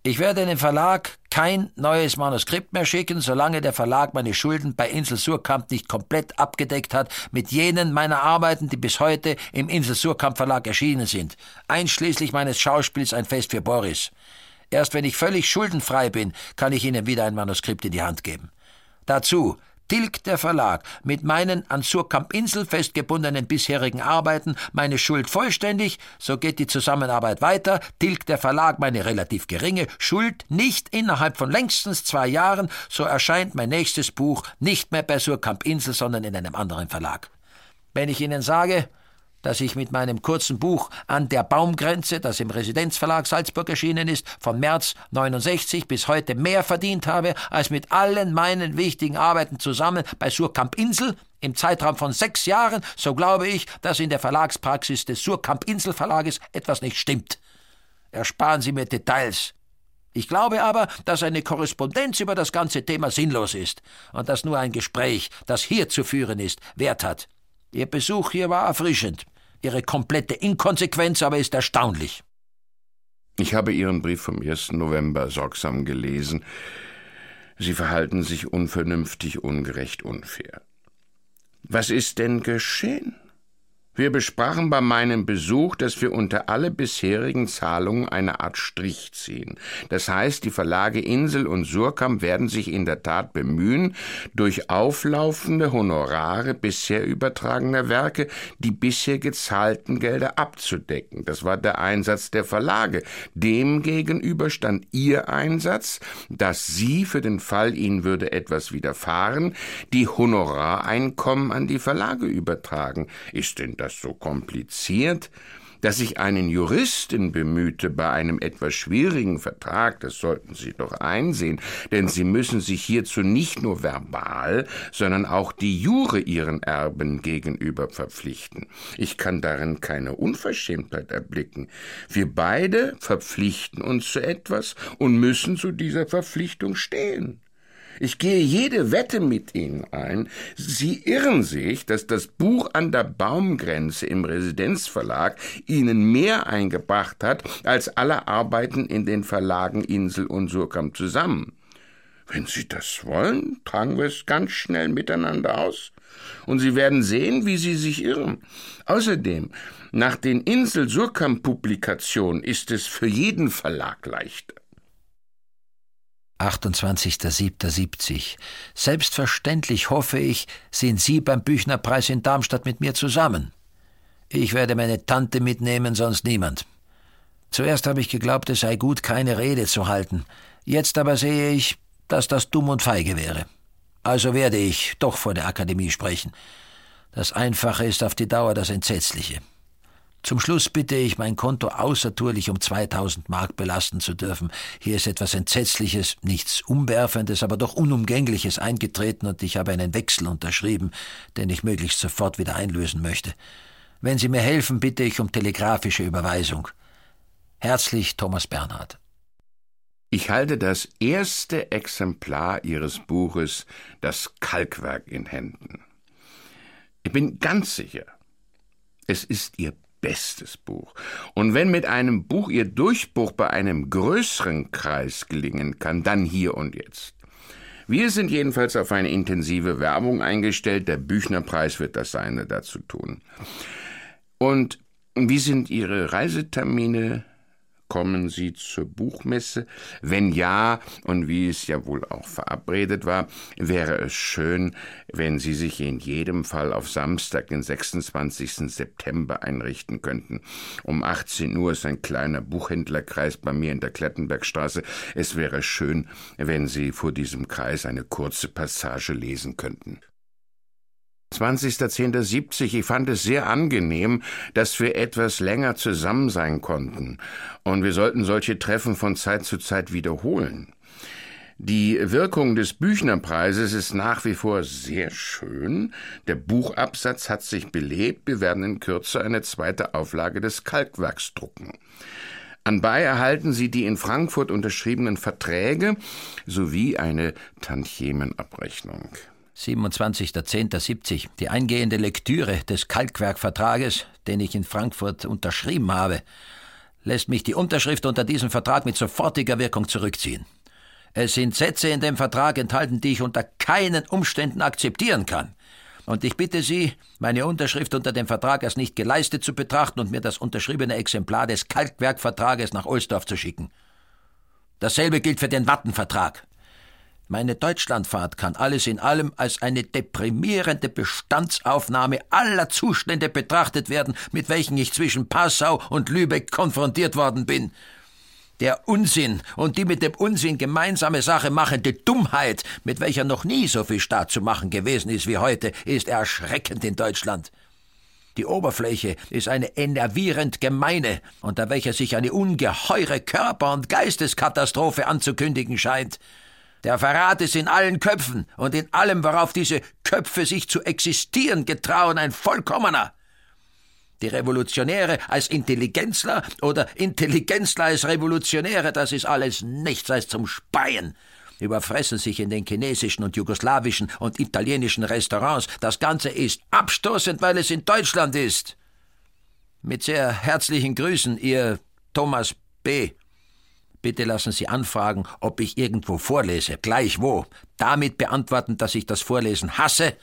Ich werde dem Verlag kein neues Manuskript mehr schicken, solange der Verlag meine Schulden bei Insel Surkamp nicht komplett abgedeckt hat mit jenen meiner Arbeiten, die bis heute im Insel Surkamp Verlag erschienen sind, einschließlich meines Schauspiels Ein Fest für Boris. Erst wenn ich völlig schuldenfrei bin, kann ich Ihnen wieder ein Manuskript in die Hand geben. Dazu tilgt der Verlag. Mit meinen an Surkamp-Insel festgebundenen bisherigen Arbeiten meine Schuld vollständig, so geht die Zusammenarbeit weiter, tilgt der Verlag meine relativ geringe Schuld. Nicht innerhalb von längstens zwei Jahren, so erscheint mein nächstes Buch nicht mehr bei Surkamp-Insel, sondern in einem anderen Verlag. Wenn ich Ihnen sage, dass ich mit meinem kurzen Buch An der Baumgrenze, das im Residenzverlag Salzburg erschienen ist, von März 69 bis heute mehr verdient habe als mit allen meinen wichtigen Arbeiten zusammen bei Surkamp Insel im Zeitraum von sechs Jahren, so glaube ich, dass in der Verlagspraxis des Surkamp Insel Verlages etwas nicht stimmt. Ersparen Sie mir Details. Ich glaube aber, dass eine Korrespondenz über das ganze Thema sinnlos ist und dass nur ein Gespräch, das hier zu führen ist, Wert hat. Ihr Besuch hier war erfrischend. Ihre komplette Inkonsequenz aber ist erstaunlich. Ich habe Ihren Brief vom 1. November sorgsam gelesen. Sie verhalten sich unvernünftig, ungerecht, unfair. Was ist denn geschehen? Wir besprachen bei meinem Besuch, dass wir unter alle bisherigen Zahlungen eine Art Strich ziehen. Das heißt, die Verlage Insel und Surkamp werden sich in der Tat bemühen, durch auflaufende Honorare bisher übertragener Werke die bisher gezahlten Gelder abzudecken. Das war der Einsatz der Verlage. Demgegenüber stand ihr Einsatz, dass sie für den Fall, ihnen würde etwas widerfahren, die Honorareinkommen an die Verlage übertragen. Ist denn das so kompliziert, dass ich einen Juristen bemühte bei einem etwas schwierigen Vertrag, das sollten Sie doch einsehen, denn Sie müssen sich hierzu nicht nur verbal, sondern auch die Jure Ihren Erben gegenüber verpflichten. Ich kann darin keine Unverschämtheit erblicken. Wir beide verpflichten uns zu etwas und müssen zu dieser Verpflichtung stehen. Ich gehe jede Wette mit Ihnen ein. Sie irren sich, dass das Buch an der Baumgrenze im Residenzverlag Ihnen mehr eingebracht hat als alle Arbeiten in den Verlagen Insel und Surkamp zusammen. Wenn Sie das wollen, tragen wir es ganz schnell miteinander aus. Und Sie werden sehen, wie Sie sich irren. Außerdem, nach den Insel-Surkamp-Publikationen ist es für jeden Verlag leichter. 28.07.70. Selbstverständlich hoffe ich, sind Sie beim Büchnerpreis in Darmstadt mit mir zusammen. Ich werde meine Tante mitnehmen, sonst niemand. Zuerst habe ich geglaubt, es sei gut, keine Rede zu halten. Jetzt aber sehe ich, dass das dumm und feige wäre. Also werde ich doch vor der Akademie sprechen. Das Einfache ist auf die Dauer das Entsetzliche. Zum Schluss bitte ich, mein Konto außertourlich um 2000 Mark belasten zu dürfen. Hier ist etwas Entsetzliches, nichts Umwerfendes, aber doch Unumgängliches eingetreten und ich habe einen Wechsel unterschrieben, den ich möglichst sofort wieder einlösen möchte. Wenn Sie mir helfen, bitte ich um telegrafische Überweisung. Herzlich Thomas Bernhard. Ich halte das erste Exemplar Ihres Buches, das Kalkwerk, in Händen. Ich bin ganz sicher, es ist Ihr bestes Buch. Und wenn mit einem Buch Ihr Durchbruch bei einem größeren Kreis gelingen kann, dann hier und jetzt. Wir sind jedenfalls auf eine intensive Werbung eingestellt. Der Büchnerpreis wird das seine dazu tun. Und wie sind Ihre Reisetermine Kommen Sie zur Buchmesse? Wenn ja, und wie es ja wohl auch verabredet war, wäre es schön, wenn Sie sich in jedem Fall auf Samstag, den 26. September einrichten könnten. Um 18 Uhr ist ein kleiner Buchhändlerkreis bei mir in der Klettenbergstraße. Es wäre schön, wenn Sie vor diesem Kreis eine kurze Passage lesen könnten. 20.10.70. Ich fand es sehr angenehm, dass wir etwas länger zusammen sein konnten. Und wir sollten solche Treffen von Zeit zu Zeit wiederholen. Die Wirkung des Büchnerpreises ist nach wie vor sehr schön. Der Buchabsatz hat sich belebt. Wir werden in Kürze eine zweite Auflage des Kalkwerks drucken. Anbei erhalten Sie die in Frankfurt unterschriebenen Verträge sowie eine Tantiemenabrechnung. 27.10.70, die eingehende Lektüre des Kalkwerkvertrages, den ich in Frankfurt unterschrieben habe, lässt mich die Unterschrift unter diesem Vertrag mit sofortiger Wirkung zurückziehen. Es sind Sätze in dem Vertrag enthalten, die ich unter keinen Umständen akzeptieren kann. Und ich bitte Sie, meine Unterschrift unter dem Vertrag als nicht geleistet zu betrachten und mir das unterschriebene Exemplar des Kalkwerkvertrages nach Ohlsdorf zu schicken. Dasselbe gilt für den Wattenvertrag. Meine Deutschlandfahrt kann alles in allem als eine deprimierende Bestandsaufnahme aller Zustände betrachtet werden, mit welchen ich zwischen Passau und Lübeck konfrontiert worden bin. Der Unsinn und die mit dem Unsinn gemeinsame Sache machende Dummheit, mit welcher noch nie so viel Staat zu machen gewesen ist wie heute, ist erschreckend in Deutschland. Die Oberfläche ist eine enervierend gemeine, unter welcher sich eine ungeheure Körper- und Geisteskatastrophe anzukündigen scheint. Der Verrat ist in allen Köpfen und in allem, worauf diese Köpfe sich zu existieren getrauen, ein vollkommener. Die Revolutionäre als Intelligenzler oder Intelligenzler als Revolutionäre, das ist alles nichts als zum Speien. Überfressen sich in den chinesischen und jugoslawischen und italienischen Restaurants. Das Ganze ist abstoßend, weil es in Deutschland ist. Mit sehr herzlichen Grüßen, Ihr Thomas B. Bitte lassen Sie anfragen, ob ich irgendwo vorlese, gleich wo. Damit beantworten, dass ich das Vorlesen hasse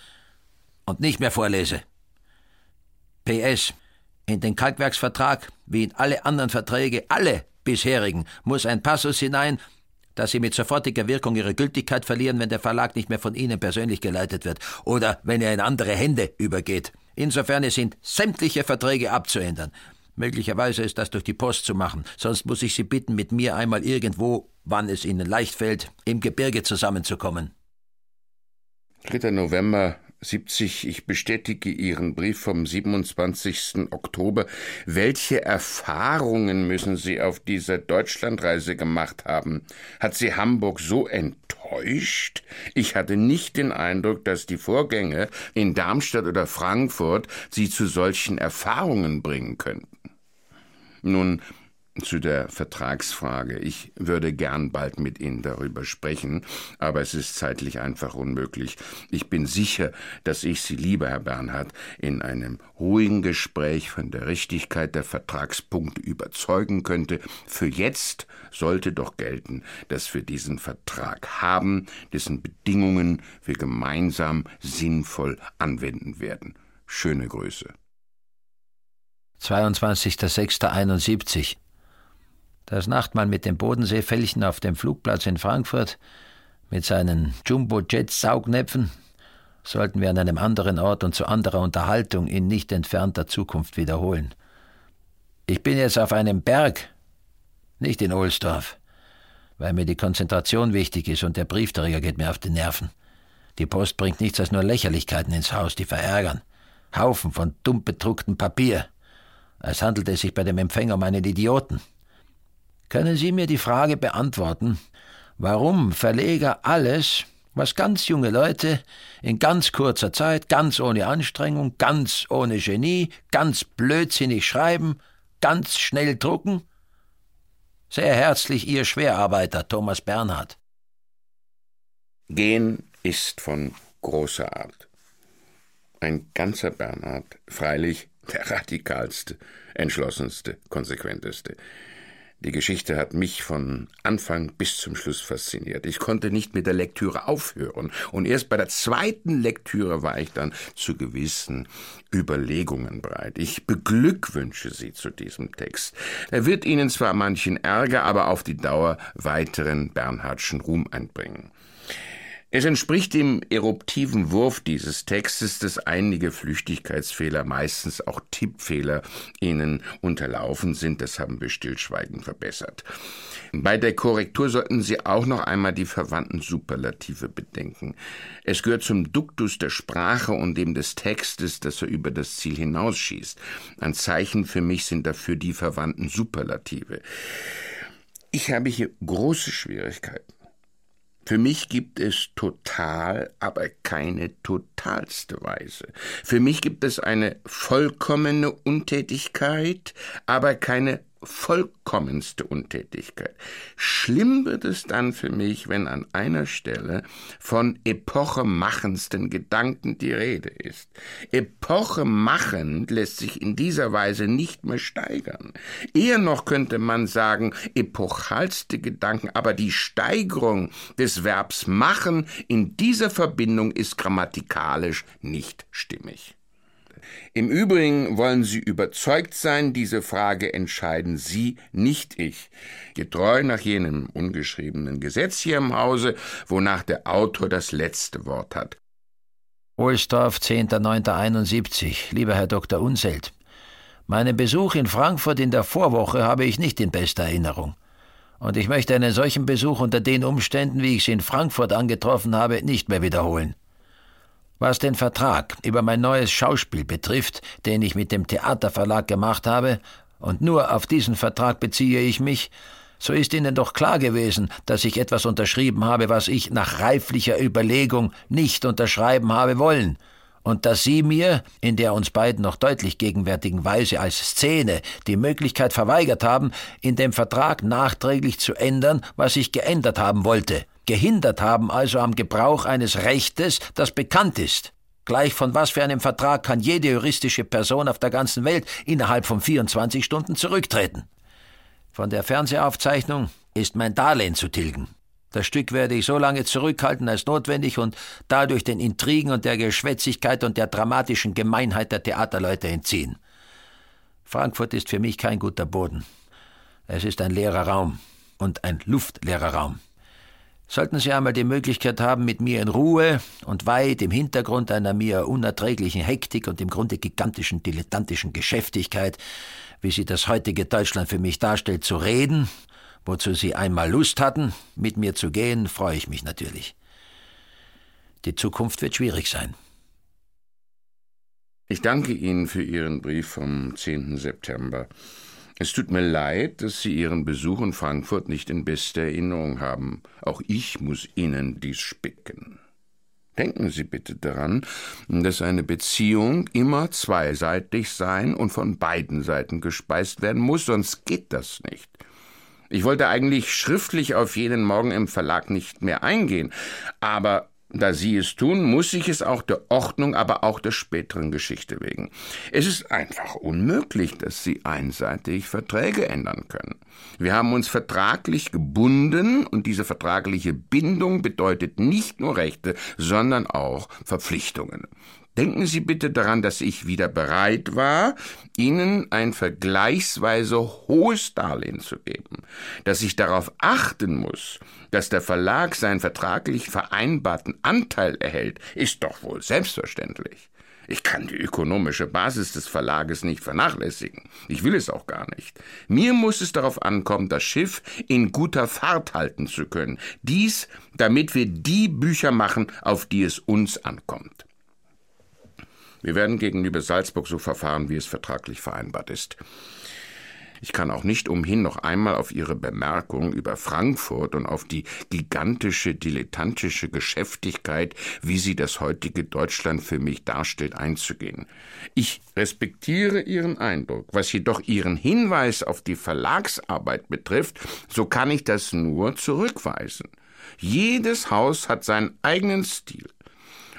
und nicht mehr vorlese. PS. In den Kalkwerksvertrag, wie in alle anderen Verträge, alle bisherigen, muss ein Passus hinein, dass Sie mit sofortiger Wirkung Ihre Gültigkeit verlieren, wenn der Verlag nicht mehr von Ihnen persönlich geleitet wird oder wenn er in andere Hände übergeht. Insofern sind sämtliche Verträge abzuändern. Möglicherweise ist das durch die Post zu machen, sonst muss ich Sie bitten, mit mir einmal irgendwo, wann es Ihnen leicht fällt, im Gebirge zusammenzukommen. 3. November 70. Ich bestätige Ihren Brief vom 27. Oktober. Welche Erfahrungen müssen Sie auf dieser Deutschlandreise gemacht haben? Hat Sie Hamburg so enttäuscht? Ich hatte nicht den Eindruck, dass die Vorgänge in Darmstadt oder Frankfurt Sie zu solchen Erfahrungen bringen könnten. Nun, zu der Vertragsfrage. Ich würde gern bald mit Ihnen darüber sprechen, aber es ist zeitlich einfach unmöglich. Ich bin sicher, dass ich Sie, lieber Herr Bernhard, in einem ruhigen Gespräch von der Richtigkeit der Vertragspunkte überzeugen könnte. Für jetzt sollte doch gelten, dass wir diesen Vertrag haben, dessen Bedingungen wir gemeinsam sinnvoll anwenden werden. Schöne Grüße. 22.06.71 Das Nachtmahl mit dem Bodenseefällchen auf dem Flugplatz in Frankfurt mit seinen Jumbo-Jet-Saugnäpfen sollten wir an einem anderen Ort und zu anderer Unterhaltung in nicht entfernter Zukunft wiederholen. Ich bin jetzt auf einem Berg, nicht in Ohlsdorf, weil mir die Konzentration wichtig ist und der Briefträger geht mir auf die Nerven. Die Post bringt nichts als nur Lächerlichkeiten ins Haus, die verärgern. Haufen von dumm bedrucktem Papier als handelte es sich bei dem Empfänger um einen Idioten. Können Sie mir die Frage beantworten, warum Verleger alles, was ganz junge Leute in ganz kurzer Zeit, ganz ohne Anstrengung, ganz ohne Genie, ganz blödsinnig schreiben, ganz schnell drucken? Sehr herzlich Ihr Schwerarbeiter Thomas Bernhard. Gehen ist von großer Art. Ein ganzer Bernhard, freilich der radikalste, entschlossenste, konsequenteste. Die Geschichte hat mich von Anfang bis zum Schluss fasziniert. Ich konnte nicht mit der Lektüre aufhören. Und erst bei der zweiten Lektüre war ich dann zu gewissen Überlegungen bereit. Ich beglückwünsche Sie zu diesem Text. Er wird Ihnen zwar manchen Ärger, aber auf die Dauer weiteren Bernhardschen Ruhm einbringen. Es entspricht dem eruptiven Wurf dieses Textes, dass einige Flüchtigkeitsfehler, meistens auch Tippfehler, ihnen unterlaufen sind. Das haben wir stillschweigend verbessert. Bei der Korrektur sollten Sie auch noch einmal die verwandten Superlative bedenken. Es gehört zum Duktus der Sprache und dem des Textes, dass er über das Ziel hinausschießt. Ein Zeichen für mich sind dafür die verwandten Superlative. Ich habe hier große Schwierigkeiten. Für mich gibt es total, aber keine totalste Weise. Für mich gibt es eine vollkommene Untätigkeit, aber keine vollkommenste Untätigkeit. Schlimm wird es dann für mich, wenn an einer Stelle von epochemachendsten Gedanken die Rede ist. Epochemachend lässt sich in dieser Weise nicht mehr steigern. Eher noch könnte man sagen, epochalste Gedanken, aber die Steigerung des Verbs machen in dieser Verbindung ist grammatikalisch nicht stimmig. Im Übrigen wollen Sie überzeugt sein, diese Frage entscheiden Sie, nicht ich. Getreu nach jenem ungeschriebenen Gesetz hier im Hause, wonach der Autor das letzte Wort hat. Ohlsdorf, 10.09.71. Lieber Herr Dr. Unselt, meinen Besuch in Frankfurt in der Vorwoche habe ich nicht in bester Erinnerung. Und ich möchte einen solchen Besuch unter den Umständen, wie ich sie in Frankfurt angetroffen habe, nicht mehr wiederholen. Was den Vertrag über mein neues Schauspiel betrifft, den ich mit dem Theaterverlag gemacht habe, und nur auf diesen Vertrag beziehe ich mich, so ist Ihnen doch klar gewesen, dass ich etwas unterschrieben habe, was ich nach reiflicher Überlegung nicht unterschreiben habe wollen, und dass Sie mir, in der uns beiden noch deutlich gegenwärtigen Weise als Szene, die Möglichkeit verweigert haben, in dem Vertrag nachträglich zu ändern, was ich geändert haben wollte gehindert haben also am Gebrauch eines Rechtes, das bekannt ist. Gleich von was für einem Vertrag kann jede juristische Person auf der ganzen Welt innerhalb von 24 Stunden zurücktreten. Von der Fernsehaufzeichnung ist mein Darlehen zu tilgen. Das Stück werde ich so lange zurückhalten als notwendig und dadurch den Intrigen und der Geschwätzigkeit und der dramatischen Gemeinheit der Theaterleute entziehen. Frankfurt ist für mich kein guter Boden. Es ist ein leerer Raum und ein luftleerer Raum. Sollten Sie einmal die Möglichkeit haben, mit mir in Ruhe und weit im Hintergrund einer mir unerträglichen Hektik und im Grunde gigantischen dilettantischen Geschäftigkeit, wie sie das heutige Deutschland für mich darstellt, zu reden, wozu Sie einmal Lust hatten, mit mir zu gehen, freue ich mich natürlich. Die Zukunft wird schwierig sein. Ich danke Ihnen für Ihren Brief vom 10. September. Es tut mir leid, dass Sie Ihren Besuch in Frankfurt nicht in bester Erinnerung haben. Auch ich muss Ihnen dies spicken. Denken Sie bitte daran, dass eine Beziehung immer zweiseitig sein und von beiden Seiten gespeist werden muss, sonst geht das nicht. Ich wollte eigentlich schriftlich auf jeden Morgen im Verlag nicht mehr eingehen, aber da Sie es tun, muss ich es auch der Ordnung, aber auch der späteren Geschichte wegen. Es ist einfach unmöglich, dass Sie einseitig Verträge ändern können. Wir haben uns vertraglich gebunden und diese vertragliche Bindung bedeutet nicht nur Rechte, sondern auch Verpflichtungen. Denken Sie bitte daran, dass ich wieder bereit war, Ihnen ein vergleichsweise hohes Darlehen zu geben, dass ich darauf achten muss, dass der Verlag seinen vertraglich vereinbarten Anteil erhält, ist doch wohl selbstverständlich. Ich kann die ökonomische Basis des Verlages nicht vernachlässigen. Ich will es auch gar nicht. Mir muss es darauf ankommen, das Schiff in guter Fahrt halten zu können. Dies, damit wir die Bücher machen, auf die es uns ankommt. Wir werden gegenüber Salzburg so verfahren, wie es vertraglich vereinbart ist. Ich kann auch nicht umhin, noch einmal auf Ihre Bemerkung über Frankfurt und auf die gigantische dilettantische Geschäftigkeit, wie sie das heutige Deutschland für mich darstellt, einzugehen. Ich respektiere Ihren Eindruck. Was jedoch Ihren Hinweis auf die Verlagsarbeit betrifft, so kann ich das nur zurückweisen. Jedes Haus hat seinen eigenen Stil.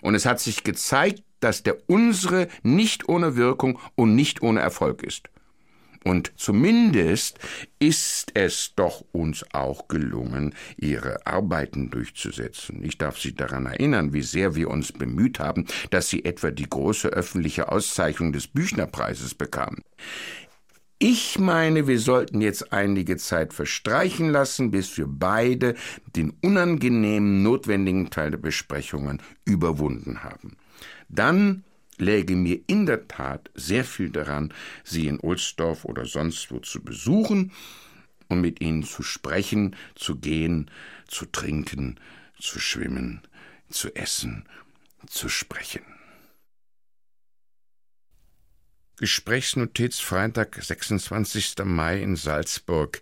Und es hat sich gezeigt, dass der unsere nicht ohne Wirkung und nicht ohne Erfolg ist. Und zumindest ist es doch uns auch gelungen, ihre Arbeiten durchzusetzen. Ich darf Sie daran erinnern, wie sehr wir uns bemüht haben, dass Sie etwa die große öffentliche Auszeichnung des Büchnerpreises bekamen. Ich meine, wir sollten jetzt einige Zeit verstreichen lassen, bis wir beide den unangenehmen notwendigen Teil der Besprechungen überwunden haben dann läge mir in der Tat sehr viel daran, Sie in Ohlsdorf oder sonst wo zu besuchen und mit Ihnen zu sprechen, zu gehen, zu trinken, zu schwimmen, zu essen, zu sprechen. Gesprächsnotiz Freitag, 26. Mai in Salzburg.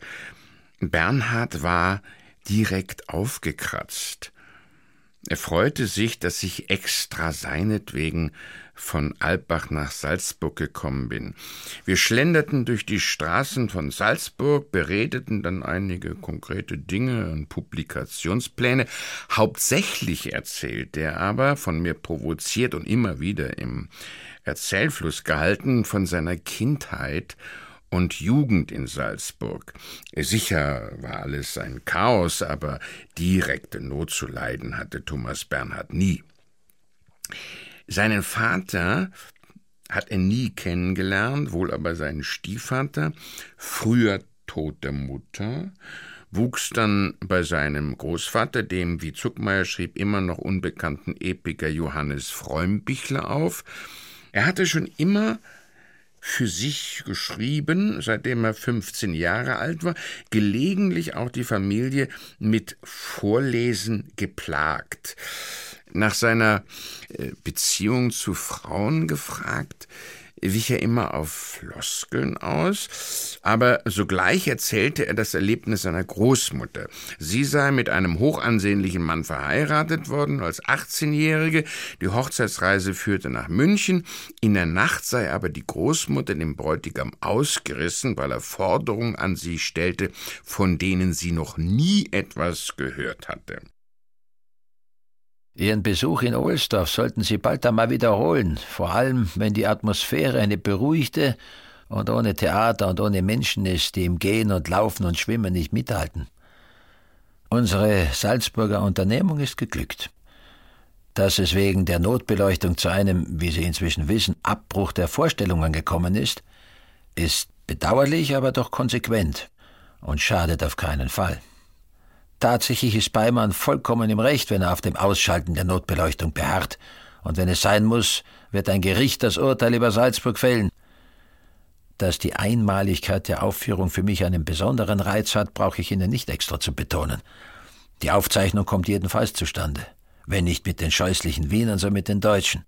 Bernhard war direkt aufgekratzt. Er freute sich, dass ich extra seinetwegen von Alpbach nach Salzburg gekommen bin. Wir schlenderten durch die Straßen von Salzburg, beredeten dann einige konkrete Dinge und Publikationspläne. Hauptsächlich erzählte er aber, von mir provoziert und immer wieder im Erzählfluss gehalten, von seiner Kindheit und Jugend in Salzburg. Sicher war alles ein Chaos, aber direkte Not zu leiden hatte Thomas Bernhard nie. Seinen Vater hat er nie kennengelernt, wohl aber seinen Stiefvater, früher Tod der Mutter, wuchs dann bei seinem Großvater, dem, wie Zuckmeier schrieb, immer noch unbekannten Epiker Johannes Freumbichler auf. Er hatte schon immer für sich geschrieben, seitdem er 15 Jahre alt war, gelegentlich auch die Familie mit Vorlesen geplagt. Nach seiner äh, Beziehung zu Frauen gefragt, wich er immer auf Floskeln aus, aber sogleich erzählte er das Erlebnis seiner Großmutter. Sie sei mit einem hochansehnlichen Mann verheiratet worden als 18-Jährige, die Hochzeitsreise führte nach München, in der Nacht sei aber die Großmutter dem Bräutigam ausgerissen, weil er Forderungen an sie stellte, von denen sie noch nie etwas gehört hatte. Ihren Besuch in Ohlsdorf sollten Sie bald einmal wiederholen, vor allem wenn die Atmosphäre eine beruhigte und ohne Theater und ohne Menschen ist, die im Gehen und Laufen und Schwimmen nicht mithalten. Unsere Salzburger Unternehmung ist geglückt. Dass es wegen der Notbeleuchtung zu einem, wie Sie inzwischen wissen, Abbruch der Vorstellungen gekommen ist, ist bedauerlich, aber doch konsequent und schadet auf keinen Fall. Tatsächlich ist Beimann vollkommen im Recht, wenn er auf dem Ausschalten der Notbeleuchtung beharrt. Und wenn es sein muss, wird ein Gericht das Urteil über Salzburg fällen. Dass die Einmaligkeit der Aufführung für mich einen besonderen Reiz hat, brauche ich Ihnen nicht extra zu betonen. Die Aufzeichnung kommt jedenfalls zustande. Wenn nicht mit den scheußlichen Wienern, so mit den Deutschen.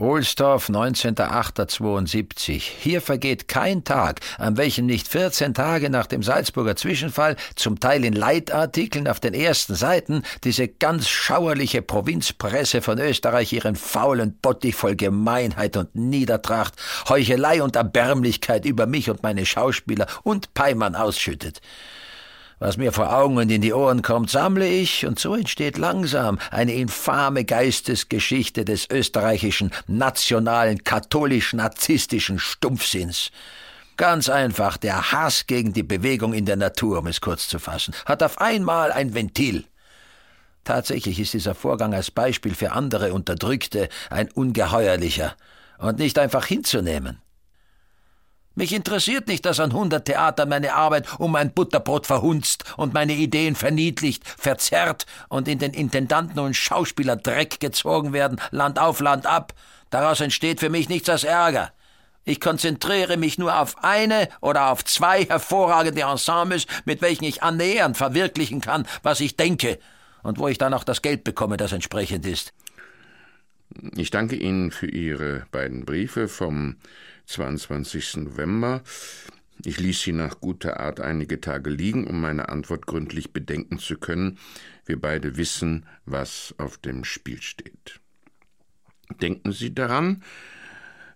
Ohlsdorf, 19.08.72. Hier vergeht kein Tag, an welchem nicht 14 Tage nach dem Salzburger Zwischenfall, zum Teil in Leitartikeln auf den ersten Seiten, diese ganz schauerliche Provinzpresse von Österreich ihren faulen Bottich voll Gemeinheit und Niedertracht, Heuchelei und Erbärmlichkeit über mich und meine Schauspieler und Peimann ausschüttet. Was mir vor Augen und in die Ohren kommt, sammle ich, und so entsteht langsam eine infame Geistesgeschichte des österreichischen nationalen katholisch-narzisstischen Stumpfsinns. Ganz einfach, der Hass gegen die Bewegung in der Natur, um es kurz zu fassen, hat auf einmal ein Ventil. Tatsächlich ist dieser Vorgang als Beispiel für andere Unterdrückte ein ungeheuerlicher und nicht einfach hinzunehmen. Mich interessiert nicht, dass an hundert Theatern meine Arbeit um ein Butterbrot verhunzt und meine Ideen verniedlicht, verzerrt und in den Intendanten und Schauspieler Dreck gezogen werden, Land auf, Land ab. Daraus entsteht für mich nichts als Ärger. Ich konzentriere mich nur auf eine oder auf zwei hervorragende Ensembles, mit welchen ich annähernd verwirklichen kann, was ich denke, und wo ich dann auch das Geld bekomme, das entsprechend ist. Ich danke Ihnen für Ihre beiden Briefe vom 22. November. Ich ließ sie nach guter Art einige Tage liegen, um meine Antwort gründlich bedenken zu können. Wir beide wissen, was auf dem Spiel steht. Denken Sie daran,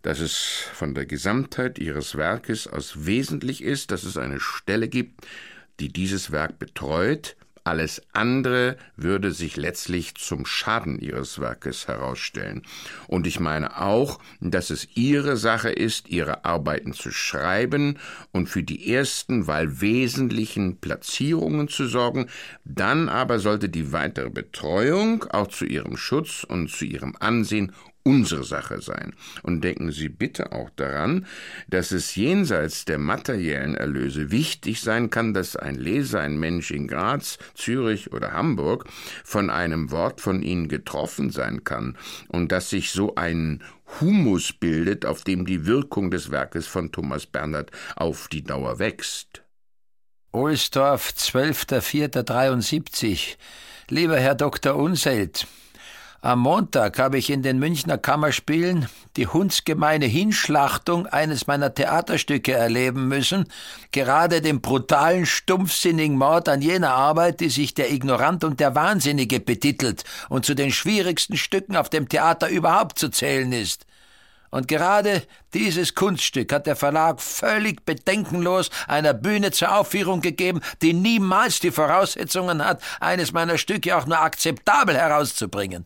dass es von der Gesamtheit Ihres Werkes aus wesentlich ist, dass es eine Stelle gibt, die dieses Werk betreut, alles andere würde sich letztlich zum Schaden ihres Werkes herausstellen. Und ich meine auch, dass es ihre Sache ist, ihre Arbeiten zu schreiben und für die ersten, weil wesentlichen Platzierungen zu sorgen, dann aber sollte die weitere Betreuung auch zu ihrem Schutz und zu ihrem Ansehen unsere Sache sein. Und denken Sie bitte auch daran, dass es jenseits der materiellen Erlöse wichtig sein kann, dass ein Leser, ein Mensch in Graz, Zürich oder Hamburg von einem Wort von Ihnen getroffen sein kann und dass sich so ein Humus bildet, auf dem die Wirkung des Werkes von Thomas Bernhard auf die Dauer wächst. Ohlsdorf, 12.04.73. Lieber Herr Dr. Unselt, am Montag habe ich in den Münchner Kammerspielen die hundsgemeine Hinschlachtung eines meiner Theaterstücke erleben müssen, gerade den brutalen, stumpfsinnigen Mord an jener Arbeit, die sich der Ignorant und der Wahnsinnige betitelt und zu den schwierigsten Stücken auf dem Theater überhaupt zu zählen ist. Und gerade dieses Kunststück hat der Verlag völlig bedenkenlos einer Bühne zur Aufführung gegeben, die niemals die Voraussetzungen hat, eines meiner Stücke auch nur akzeptabel herauszubringen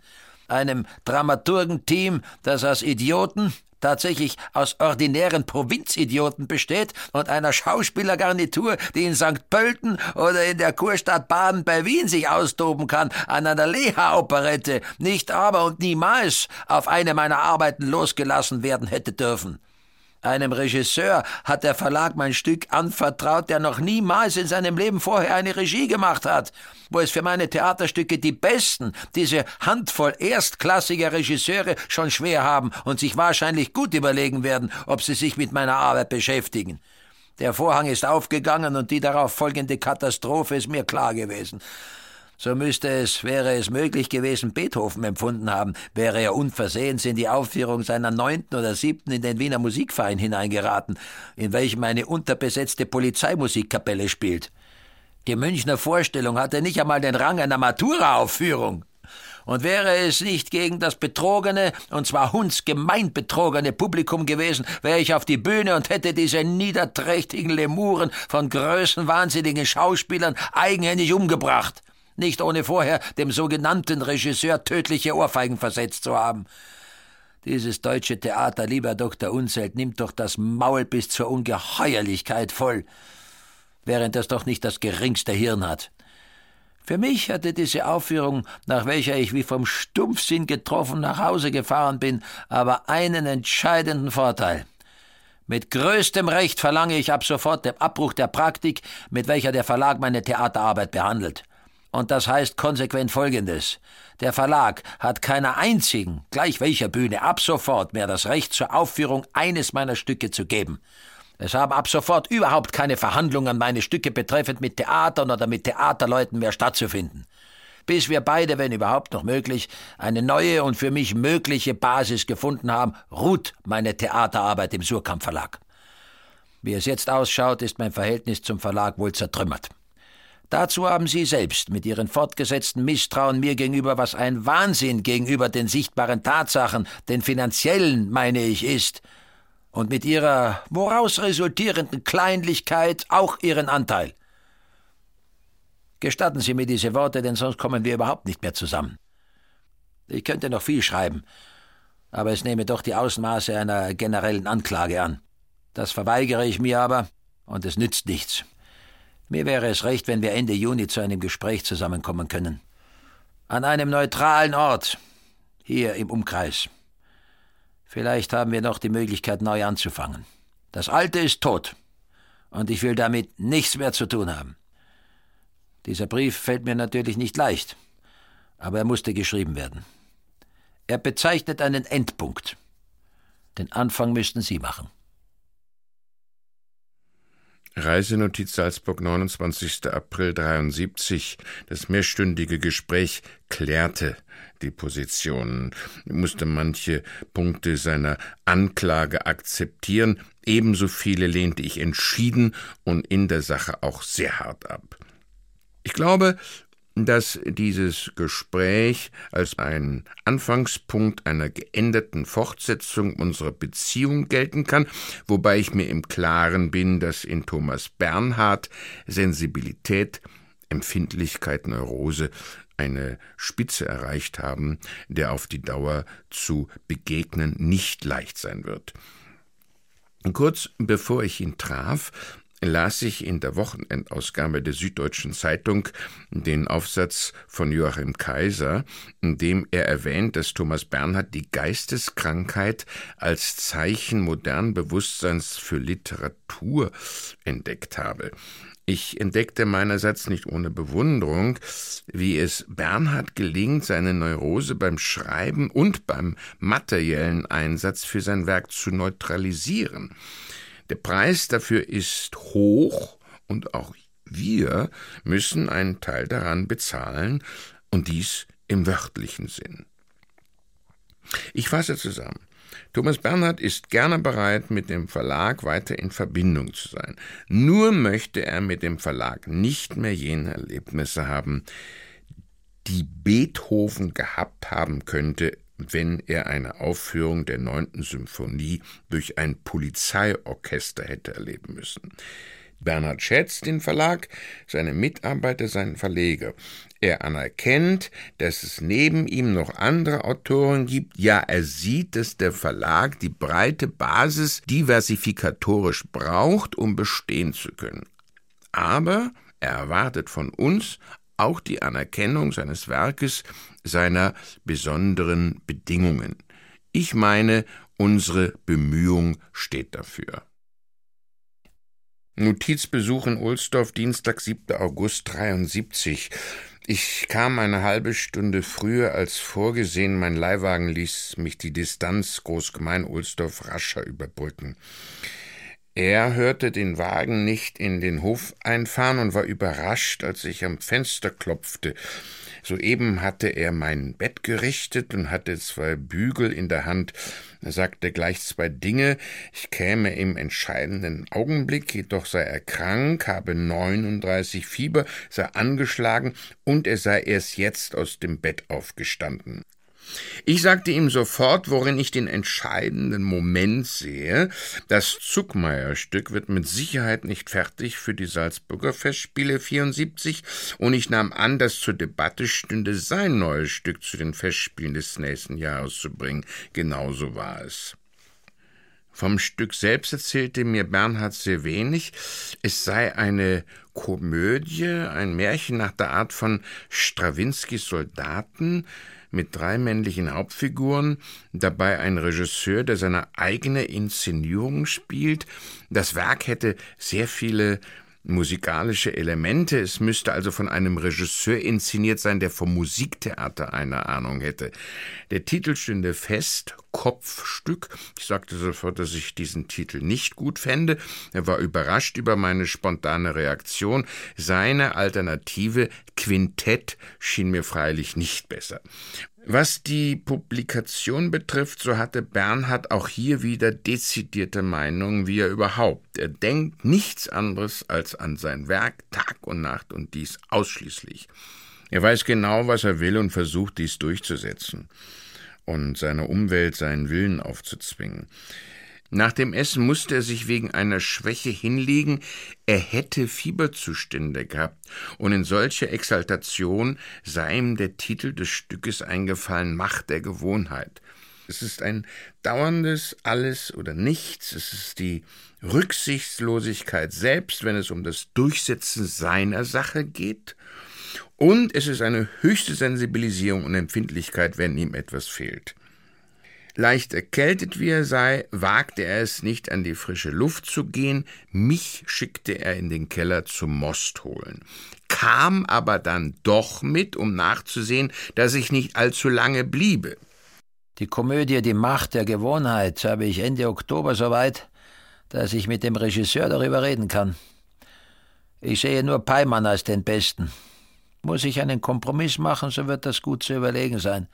einem Dramaturgenteam, das aus Idioten, tatsächlich aus ordinären Provinzidioten besteht und einer Schauspielergarnitur, die in St. Pölten oder in der Kurstadt Baden bei Wien sich austoben kann, an einer Leha-Operette, nicht aber und niemals auf eine meiner Arbeiten losgelassen werden hätte dürfen. Einem Regisseur hat der Verlag mein Stück anvertraut, der noch niemals in seinem Leben vorher eine Regie gemacht hat, wo es für meine Theaterstücke die besten, diese Handvoll erstklassiger Regisseure schon schwer haben und sich wahrscheinlich gut überlegen werden, ob sie sich mit meiner Arbeit beschäftigen. Der Vorhang ist aufgegangen und die darauf folgende Katastrophe ist mir klar gewesen. So müsste es, wäre es möglich gewesen, Beethoven empfunden haben, wäre er unversehens in die Aufführung seiner neunten oder siebten in den Wiener Musikverein hineingeraten, in welchem eine unterbesetzte Polizeimusikkapelle spielt. Die Münchner Vorstellung hatte nicht einmal den Rang einer Matura-Aufführung. Und wäre es nicht gegen das betrogene, und zwar hundsgemein betrogene Publikum gewesen, wäre ich auf die Bühne und hätte diese niederträchtigen Lemuren von größenwahnsinnigen Schauspielern eigenhändig umgebracht nicht ohne vorher dem sogenannten Regisseur tödliche Ohrfeigen versetzt zu haben. Dieses deutsche Theater, lieber Dr. Unselt, nimmt doch das Maul bis zur Ungeheuerlichkeit voll, während es doch nicht das geringste Hirn hat. Für mich hatte diese Aufführung, nach welcher ich wie vom Stumpfsinn getroffen nach Hause gefahren bin, aber einen entscheidenden Vorteil. Mit größtem Recht verlange ich ab sofort den Abbruch der Praktik, mit welcher der Verlag meine Theaterarbeit behandelt. Und das heißt konsequent Folgendes. Der Verlag hat keiner einzigen, gleich welcher Bühne, ab sofort mehr das Recht zur Aufführung eines meiner Stücke zu geben. Es haben ab sofort überhaupt keine Verhandlungen meine Stücke betreffend mit Theatern oder mit Theaterleuten mehr stattzufinden. Bis wir beide, wenn überhaupt noch möglich, eine neue und für mich mögliche Basis gefunden haben, ruht meine Theaterarbeit im Surkamp Verlag. Wie es jetzt ausschaut, ist mein Verhältnis zum Verlag wohl zertrümmert. Dazu haben Sie selbst mit Ihren fortgesetzten Misstrauen mir gegenüber, was ein Wahnsinn gegenüber den sichtbaren Tatsachen, den finanziellen, meine ich, ist, und mit Ihrer woraus resultierenden Kleinlichkeit auch Ihren Anteil. Gestatten Sie mir diese Worte, denn sonst kommen wir überhaupt nicht mehr zusammen. Ich könnte noch viel schreiben, aber es nehme doch die Ausmaße einer generellen Anklage an. Das verweigere ich mir aber, und es nützt nichts. Mir wäre es recht, wenn wir Ende Juni zu einem Gespräch zusammenkommen können. An einem neutralen Ort, hier im Umkreis. Vielleicht haben wir noch die Möglichkeit, neu anzufangen. Das Alte ist tot, und ich will damit nichts mehr zu tun haben. Dieser Brief fällt mir natürlich nicht leicht, aber er musste geschrieben werden. Er bezeichnet einen Endpunkt. Den Anfang müssten Sie machen. Reisenotiz Salzburg, 29. April 73. Das mehrstündige Gespräch klärte die Positionen, musste manche Punkte seiner Anklage akzeptieren, ebenso viele lehnte ich entschieden und in der Sache auch sehr hart ab. Ich glaube, dass dieses Gespräch als ein Anfangspunkt einer geänderten Fortsetzung unserer Beziehung gelten kann, wobei ich mir im Klaren bin, dass in Thomas Bernhard Sensibilität, Empfindlichkeit, Neurose eine Spitze erreicht haben, der auf die Dauer zu begegnen nicht leicht sein wird. Kurz bevor ich ihn traf, las ich in der Wochenendausgabe der Süddeutschen Zeitung den Aufsatz von Joachim Kaiser, in dem er erwähnt, dass Thomas Bernhard die Geisteskrankheit als Zeichen modernen Bewusstseins für Literatur entdeckt habe. Ich entdeckte meinerseits nicht ohne Bewunderung, wie es Bernhard gelingt, seine Neurose beim Schreiben und beim materiellen Einsatz für sein Werk zu neutralisieren. Der Preis dafür ist hoch und auch wir müssen einen Teil daran bezahlen und dies im wörtlichen Sinn. Ich fasse zusammen. Thomas Bernhard ist gerne bereit, mit dem Verlag weiter in Verbindung zu sein. Nur möchte er mit dem Verlag nicht mehr jene Erlebnisse haben, die Beethoven gehabt haben könnte, wenn er eine Aufführung der neunten Symphonie durch ein Polizeiorchester hätte erleben müssen. Bernhard schätzt den Verlag, seine Mitarbeiter, seinen Verleger. Er anerkennt, dass es neben ihm noch andere Autoren gibt. Ja, er sieht, dass der Verlag die breite Basis diversifikatorisch braucht, um bestehen zu können. Aber er erwartet von uns auch die Anerkennung seines Werkes, seiner besonderen Bedingungen. Ich meine, unsere Bemühung steht dafür. Notizbesuch in Ohlsdorf, Dienstag, 7. August 73. Ich kam eine halbe Stunde früher als vorgesehen. Mein Leihwagen ließ mich die Distanz Großgemein-Ohlsdorf rascher überbrücken. Er hörte den Wagen nicht in den Hof einfahren und war überrascht, als ich am Fenster klopfte. Soeben hatte er mein Bett gerichtet und hatte zwei Bügel in der Hand. Er sagte gleich zwei Dinge. Ich käme im entscheidenden Augenblick, jedoch sei er krank, habe 39 Fieber, sei angeschlagen und er sei erst jetzt aus dem Bett aufgestanden. Ich sagte ihm sofort, worin ich den entscheidenden Moment sehe. Das Zuckmeier-Stück wird mit Sicherheit nicht fertig für die Salzburger Festspiele 74 und ich nahm an, dass zur Debatte stünde, sein neues Stück zu den Festspielen des nächsten Jahres zu bringen. Genauso war es. Vom Stück selbst erzählte mir Bernhard sehr wenig. Es sei eine Komödie, ein Märchen nach der Art von Strawinskys Soldaten, mit drei männlichen Hauptfiguren, dabei ein Regisseur, der seine eigene Inszenierung spielt. Das Werk hätte sehr viele musikalische Elemente. Es müsste also von einem Regisseur inszeniert sein, der vom Musiktheater eine Ahnung hätte. Der Titel stünde fest, Kopfstück. Ich sagte sofort, dass ich diesen Titel nicht gut fände. Er war überrascht über meine spontane Reaktion. Seine Alternative Quintett schien mir freilich nicht besser. Was die Publikation betrifft, so hatte Bernhard auch hier wieder dezidierte Meinungen, wie er überhaupt. Er denkt nichts anderes als an sein Werk Tag und Nacht und dies ausschließlich. Er weiß genau, was er will und versucht dies durchzusetzen und seiner Umwelt seinen Willen aufzuzwingen. Nach dem Essen musste er sich wegen einer Schwäche hinlegen, er hätte Fieberzustände gehabt, und in solcher Exaltation sei ihm der Titel des Stückes eingefallen Macht der Gewohnheit. Es ist ein dauerndes Alles oder Nichts, es ist die Rücksichtslosigkeit selbst, wenn es um das Durchsetzen seiner Sache geht, und es ist eine höchste Sensibilisierung und Empfindlichkeit, wenn ihm etwas fehlt. Leicht erkältet wie er sei, wagte er es nicht, an die frische Luft zu gehen, mich schickte er in den Keller zum Most holen, kam aber dann doch mit, um nachzusehen, dass ich nicht allzu lange bliebe. Die Komödie Die Macht der Gewohnheit habe ich Ende Oktober soweit, dass ich mit dem Regisseur darüber reden kann. Ich sehe nur Peimann als den Besten. Muss ich einen Kompromiss machen, so wird das gut zu überlegen sein.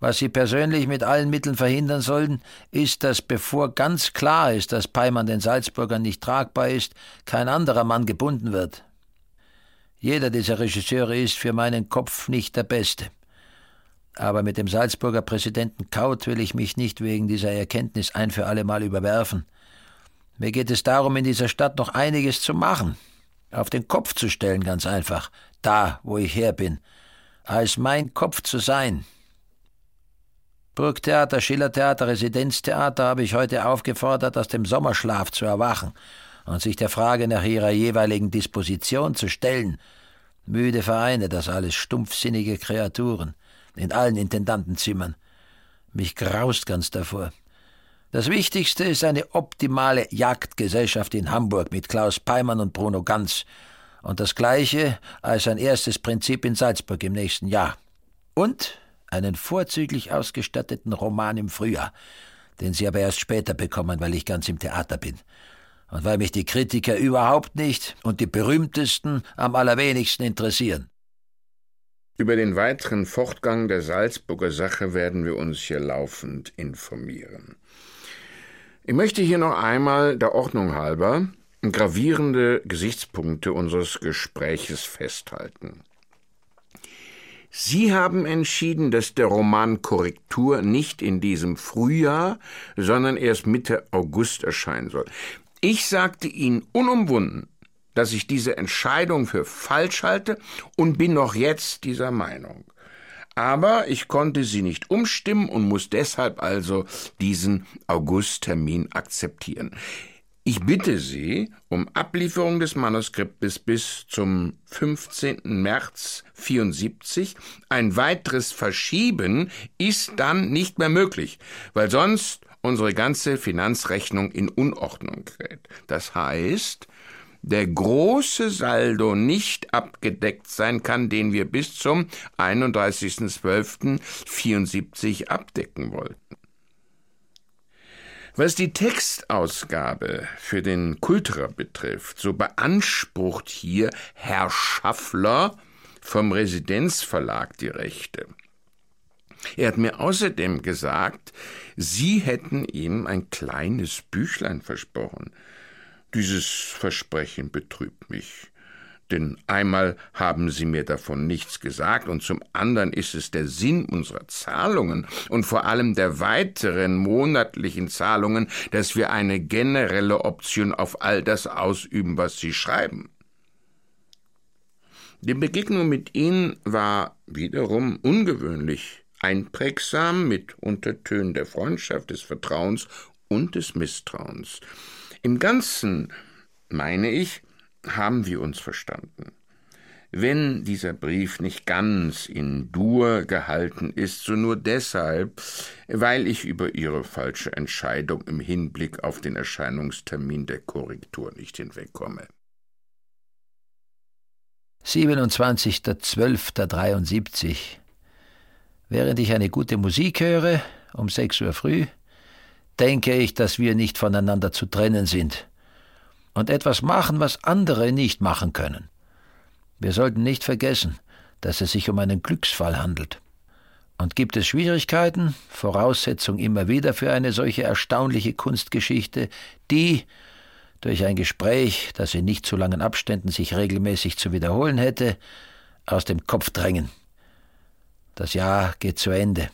Was Sie persönlich mit allen Mitteln verhindern sollten, ist, dass bevor ganz klar ist, dass Peimann den Salzburgern nicht tragbar ist, kein anderer Mann gebunden wird. Jeder dieser Regisseure ist für meinen Kopf nicht der Beste. Aber mit dem Salzburger Präsidenten Kaut will ich mich nicht wegen dieser Erkenntnis ein für allemal überwerfen. Mir geht es darum, in dieser Stadt noch einiges zu machen, auf den Kopf zu stellen, ganz einfach, da, wo ich her bin, als mein Kopf zu sein. Burgtheater, Schillertheater, Residenztheater habe ich heute aufgefordert, aus dem Sommerschlaf zu erwachen und sich der Frage nach ihrer jeweiligen Disposition zu stellen. Müde Vereine, das alles stumpfsinnige Kreaturen, in allen Intendantenzimmern. Mich graust ganz davor. Das Wichtigste ist eine optimale Jagdgesellschaft in Hamburg mit Klaus Peimann und Bruno Ganz. Und das Gleiche als ein erstes Prinzip in Salzburg im nächsten Jahr. Und einen vorzüglich ausgestatteten Roman im Frühjahr, den Sie aber erst später bekommen, weil ich ganz im Theater bin. Und weil mich die Kritiker überhaupt nicht und die berühmtesten am allerwenigsten interessieren. Über den weiteren Fortgang der Salzburger Sache werden wir uns hier laufend informieren. Ich möchte hier noch einmal der Ordnung halber gravierende Gesichtspunkte unseres Gespräches festhalten. Sie haben entschieden, dass der Roman Korrektur nicht in diesem Frühjahr, sondern erst Mitte August erscheinen soll. Ich sagte Ihnen unumwunden, dass ich diese Entscheidung für falsch halte und bin noch jetzt dieser Meinung. Aber ich konnte sie nicht umstimmen und muss deshalb also diesen Augusttermin akzeptieren. Ich bitte Sie um Ablieferung des Manuskriptes bis zum 15. März 74. Ein weiteres Verschieben ist dann nicht mehr möglich, weil sonst unsere ganze Finanzrechnung in Unordnung gerät. Das heißt, der große Saldo nicht abgedeckt sein kann, den wir bis zum 31.12.74 abdecken wollten. Was die Textausgabe für den Kulturer betrifft, so beansprucht hier Herr Schaffler vom Residenzverlag die Rechte. Er hat mir außerdem gesagt, Sie hätten ihm ein kleines Büchlein versprochen. Dieses Versprechen betrübt mich. Denn einmal haben Sie mir davon nichts gesagt und zum anderen ist es der Sinn unserer Zahlungen und vor allem der weiteren monatlichen Zahlungen, dass wir eine generelle Option auf all das ausüben, was Sie schreiben. Die Begegnung mit Ihnen war wiederum ungewöhnlich, einprägsam mit Untertönen der Freundschaft, des Vertrauens und des Misstrauens. Im Ganzen, meine ich, haben wir uns verstanden. Wenn dieser Brief nicht ganz in Dur gehalten ist, so nur deshalb, weil ich über Ihre falsche Entscheidung im Hinblick auf den Erscheinungstermin der Korrektur nicht hinwegkomme. 27.12.73 Während ich eine gute Musik höre, um sechs Uhr früh, denke ich, dass wir nicht voneinander zu trennen sind und etwas machen, was andere nicht machen können. Wir sollten nicht vergessen, dass es sich um einen Glücksfall handelt. Und gibt es Schwierigkeiten, Voraussetzung immer wieder für eine solche erstaunliche Kunstgeschichte, die, durch ein Gespräch, das in nicht zu langen Abständen sich regelmäßig zu wiederholen hätte, aus dem Kopf drängen. Das Jahr geht zu Ende.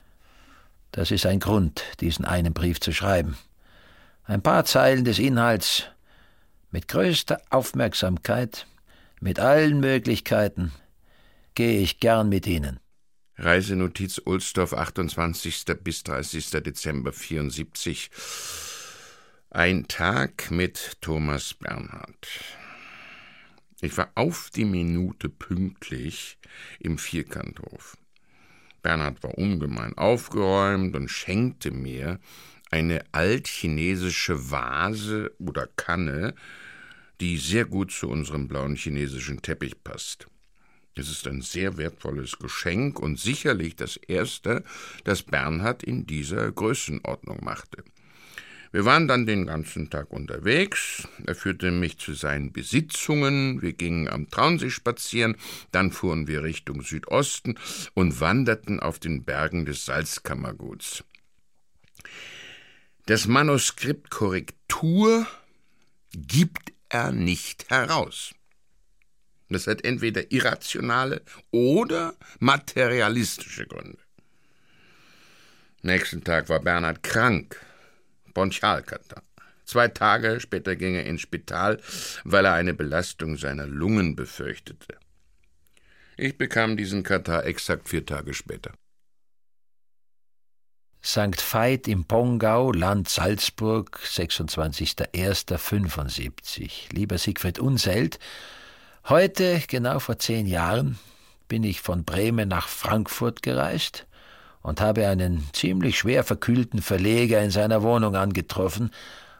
Das ist ein Grund, diesen einen Brief zu schreiben. Ein paar Zeilen des Inhalts mit größter Aufmerksamkeit, mit allen Möglichkeiten, gehe ich gern mit Ihnen. Reisenotiz Ulsdorf, 28. bis 30. Dezember 74. Ein Tag mit Thomas Bernhard. Ich war auf die Minute pünktlich im Vierkanthof. Bernhard war ungemein aufgeräumt und schenkte mir eine altchinesische Vase oder Kanne, die sehr gut zu unserem blauen chinesischen Teppich passt. Es ist ein sehr wertvolles Geschenk und sicherlich das erste, das Bernhard in dieser Größenordnung machte. Wir waren dann den ganzen Tag unterwegs. Er führte mich zu seinen Besitzungen. Wir gingen am Traunsee spazieren. Dann fuhren wir Richtung Südosten und wanderten auf den Bergen des Salzkammerguts. Das Manuskript Korrektur gibt er nicht heraus. Das hat entweder irrationale oder materialistische Gründe. Nächsten Tag war Bernhard krank. Bronchialkatar. Zwei Tage später ging er ins Spital, weil er eine Belastung seiner Lungen befürchtete. Ich bekam diesen Katar exakt vier Tage später. St. Veit im Pongau, Land Salzburg, 26.01.75. Lieber Siegfried Unselt, heute, genau vor zehn Jahren, bin ich von Bremen nach Frankfurt gereist und habe einen ziemlich schwer verkühlten Verleger in seiner Wohnung angetroffen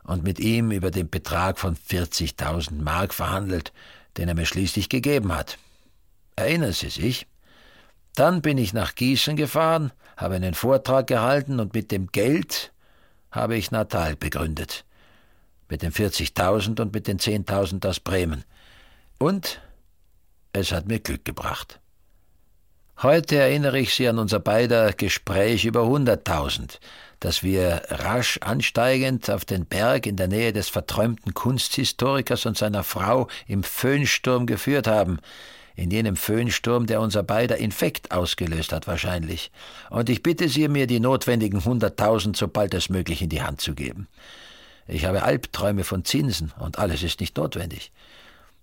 und mit ihm über den Betrag von 40.000 Mark verhandelt, den er mir schließlich gegeben hat. Erinnern Sie sich? Dann bin ich nach Gießen gefahren, habe einen Vortrag gehalten und mit dem Geld habe ich Natal begründet. Mit den 40.000 und mit den 10.000 aus Bremen. Und es hat mir Glück gebracht. Heute erinnere ich Sie an unser beider Gespräch über hunderttausend, das wir rasch ansteigend auf den Berg in der Nähe des verträumten Kunsthistorikers und seiner Frau im Föhnsturm geführt haben, in jenem Föhnsturm, der unser beider Infekt ausgelöst hat wahrscheinlich. Und ich bitte Sie, mir die notwendigen hunderttausend so bald als möglich in die Hand zu geben. Ich habe Albträume von Zinsen und alles ist nicht notwendig.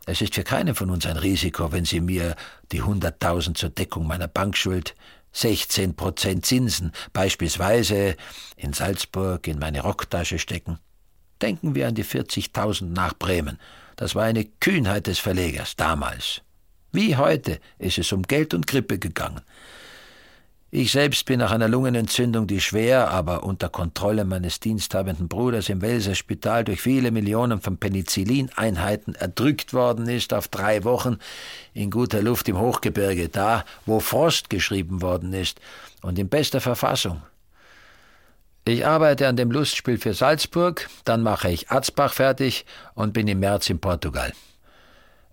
Es ist für keinen von uns ein Risiko, wenn Sie mir die hunderttausend zur Deckung meiner Bankschuld 16 Prozent Zinsen beispielsweise in Salzburg in meine Rocktasche stecken. Denken wir an die 40.000 nach Bremen. Das war eine Kühnheit des Verlegers damals. Wie heute ist es um Geld und Grippe gegangen. Ich selbst bin nach einer Lungenentzündung, die schwer, aber unter Kontrolle meines diensthabenden Bruders im Welser Spital durch viele Millionen von Penicillineinheiten erdrückt worden ist, auf drei Wochen in guter Luft im Hochgebirge, da, wo Frost geschrieben worden ist und in bester Verfassung. Ich arbeite an dem Lustspiel für Salzburg, dann mache ich Atzbach fertig und bin im März in Portugal.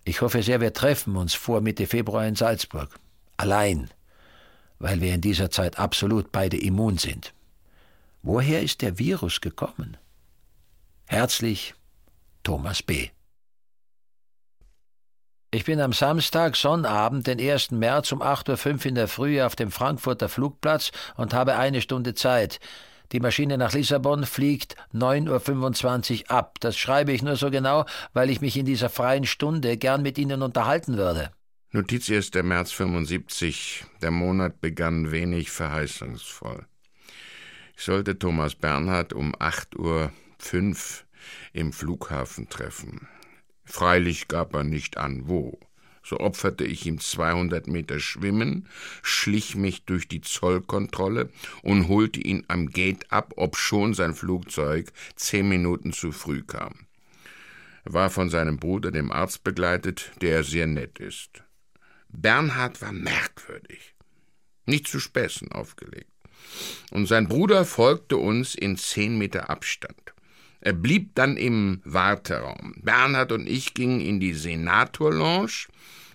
Ich hoffe sehr, wir treffen uns vor Mitte Februar in Salzburg. Allein weil wir in dieser Zeit absolut beide immun sind. Woher ist der Virus gekommen? Herzlich, Thomas B. Ich bin am Samstag, Sonnabend, den 1. März um 8.05 Uhr in der Früh auf dem Frankfurter Flugplatz und habe eine Stunde Zeit. Die Maschine nach Lissabon fliegt 9.25 Uhr ab. Das schreibe ich nur so genau, weil ich mich in dieser freien Stunde gern mit Ihnen unterhalten würde. Notiz 1. März 75. Der Monat begann wenig verheißungsvoll. Ich sollte Thomas Bernhard um 8.05 Uhr im Flughafen treffen. Freilich gab er nicht an, wo. So opferte ich ihm 200 Meter Schwimmen, schlich mich durch die Zollkontrolle und holte ihn am Gate ab, obschon sein Flugzeug zehn Minuten zu früh kam. Er war von seinem Bruder, dem Arzt, begleitet, der sehr nett ist. Bernhard war merkwürdig, nicht zu Späßen aufgelegt. Und sein Bruder folgte uns in zehn Meter Abstand. Er blieb dann im Warteraum. Bernhard und ich gingen in die Senatorlounge.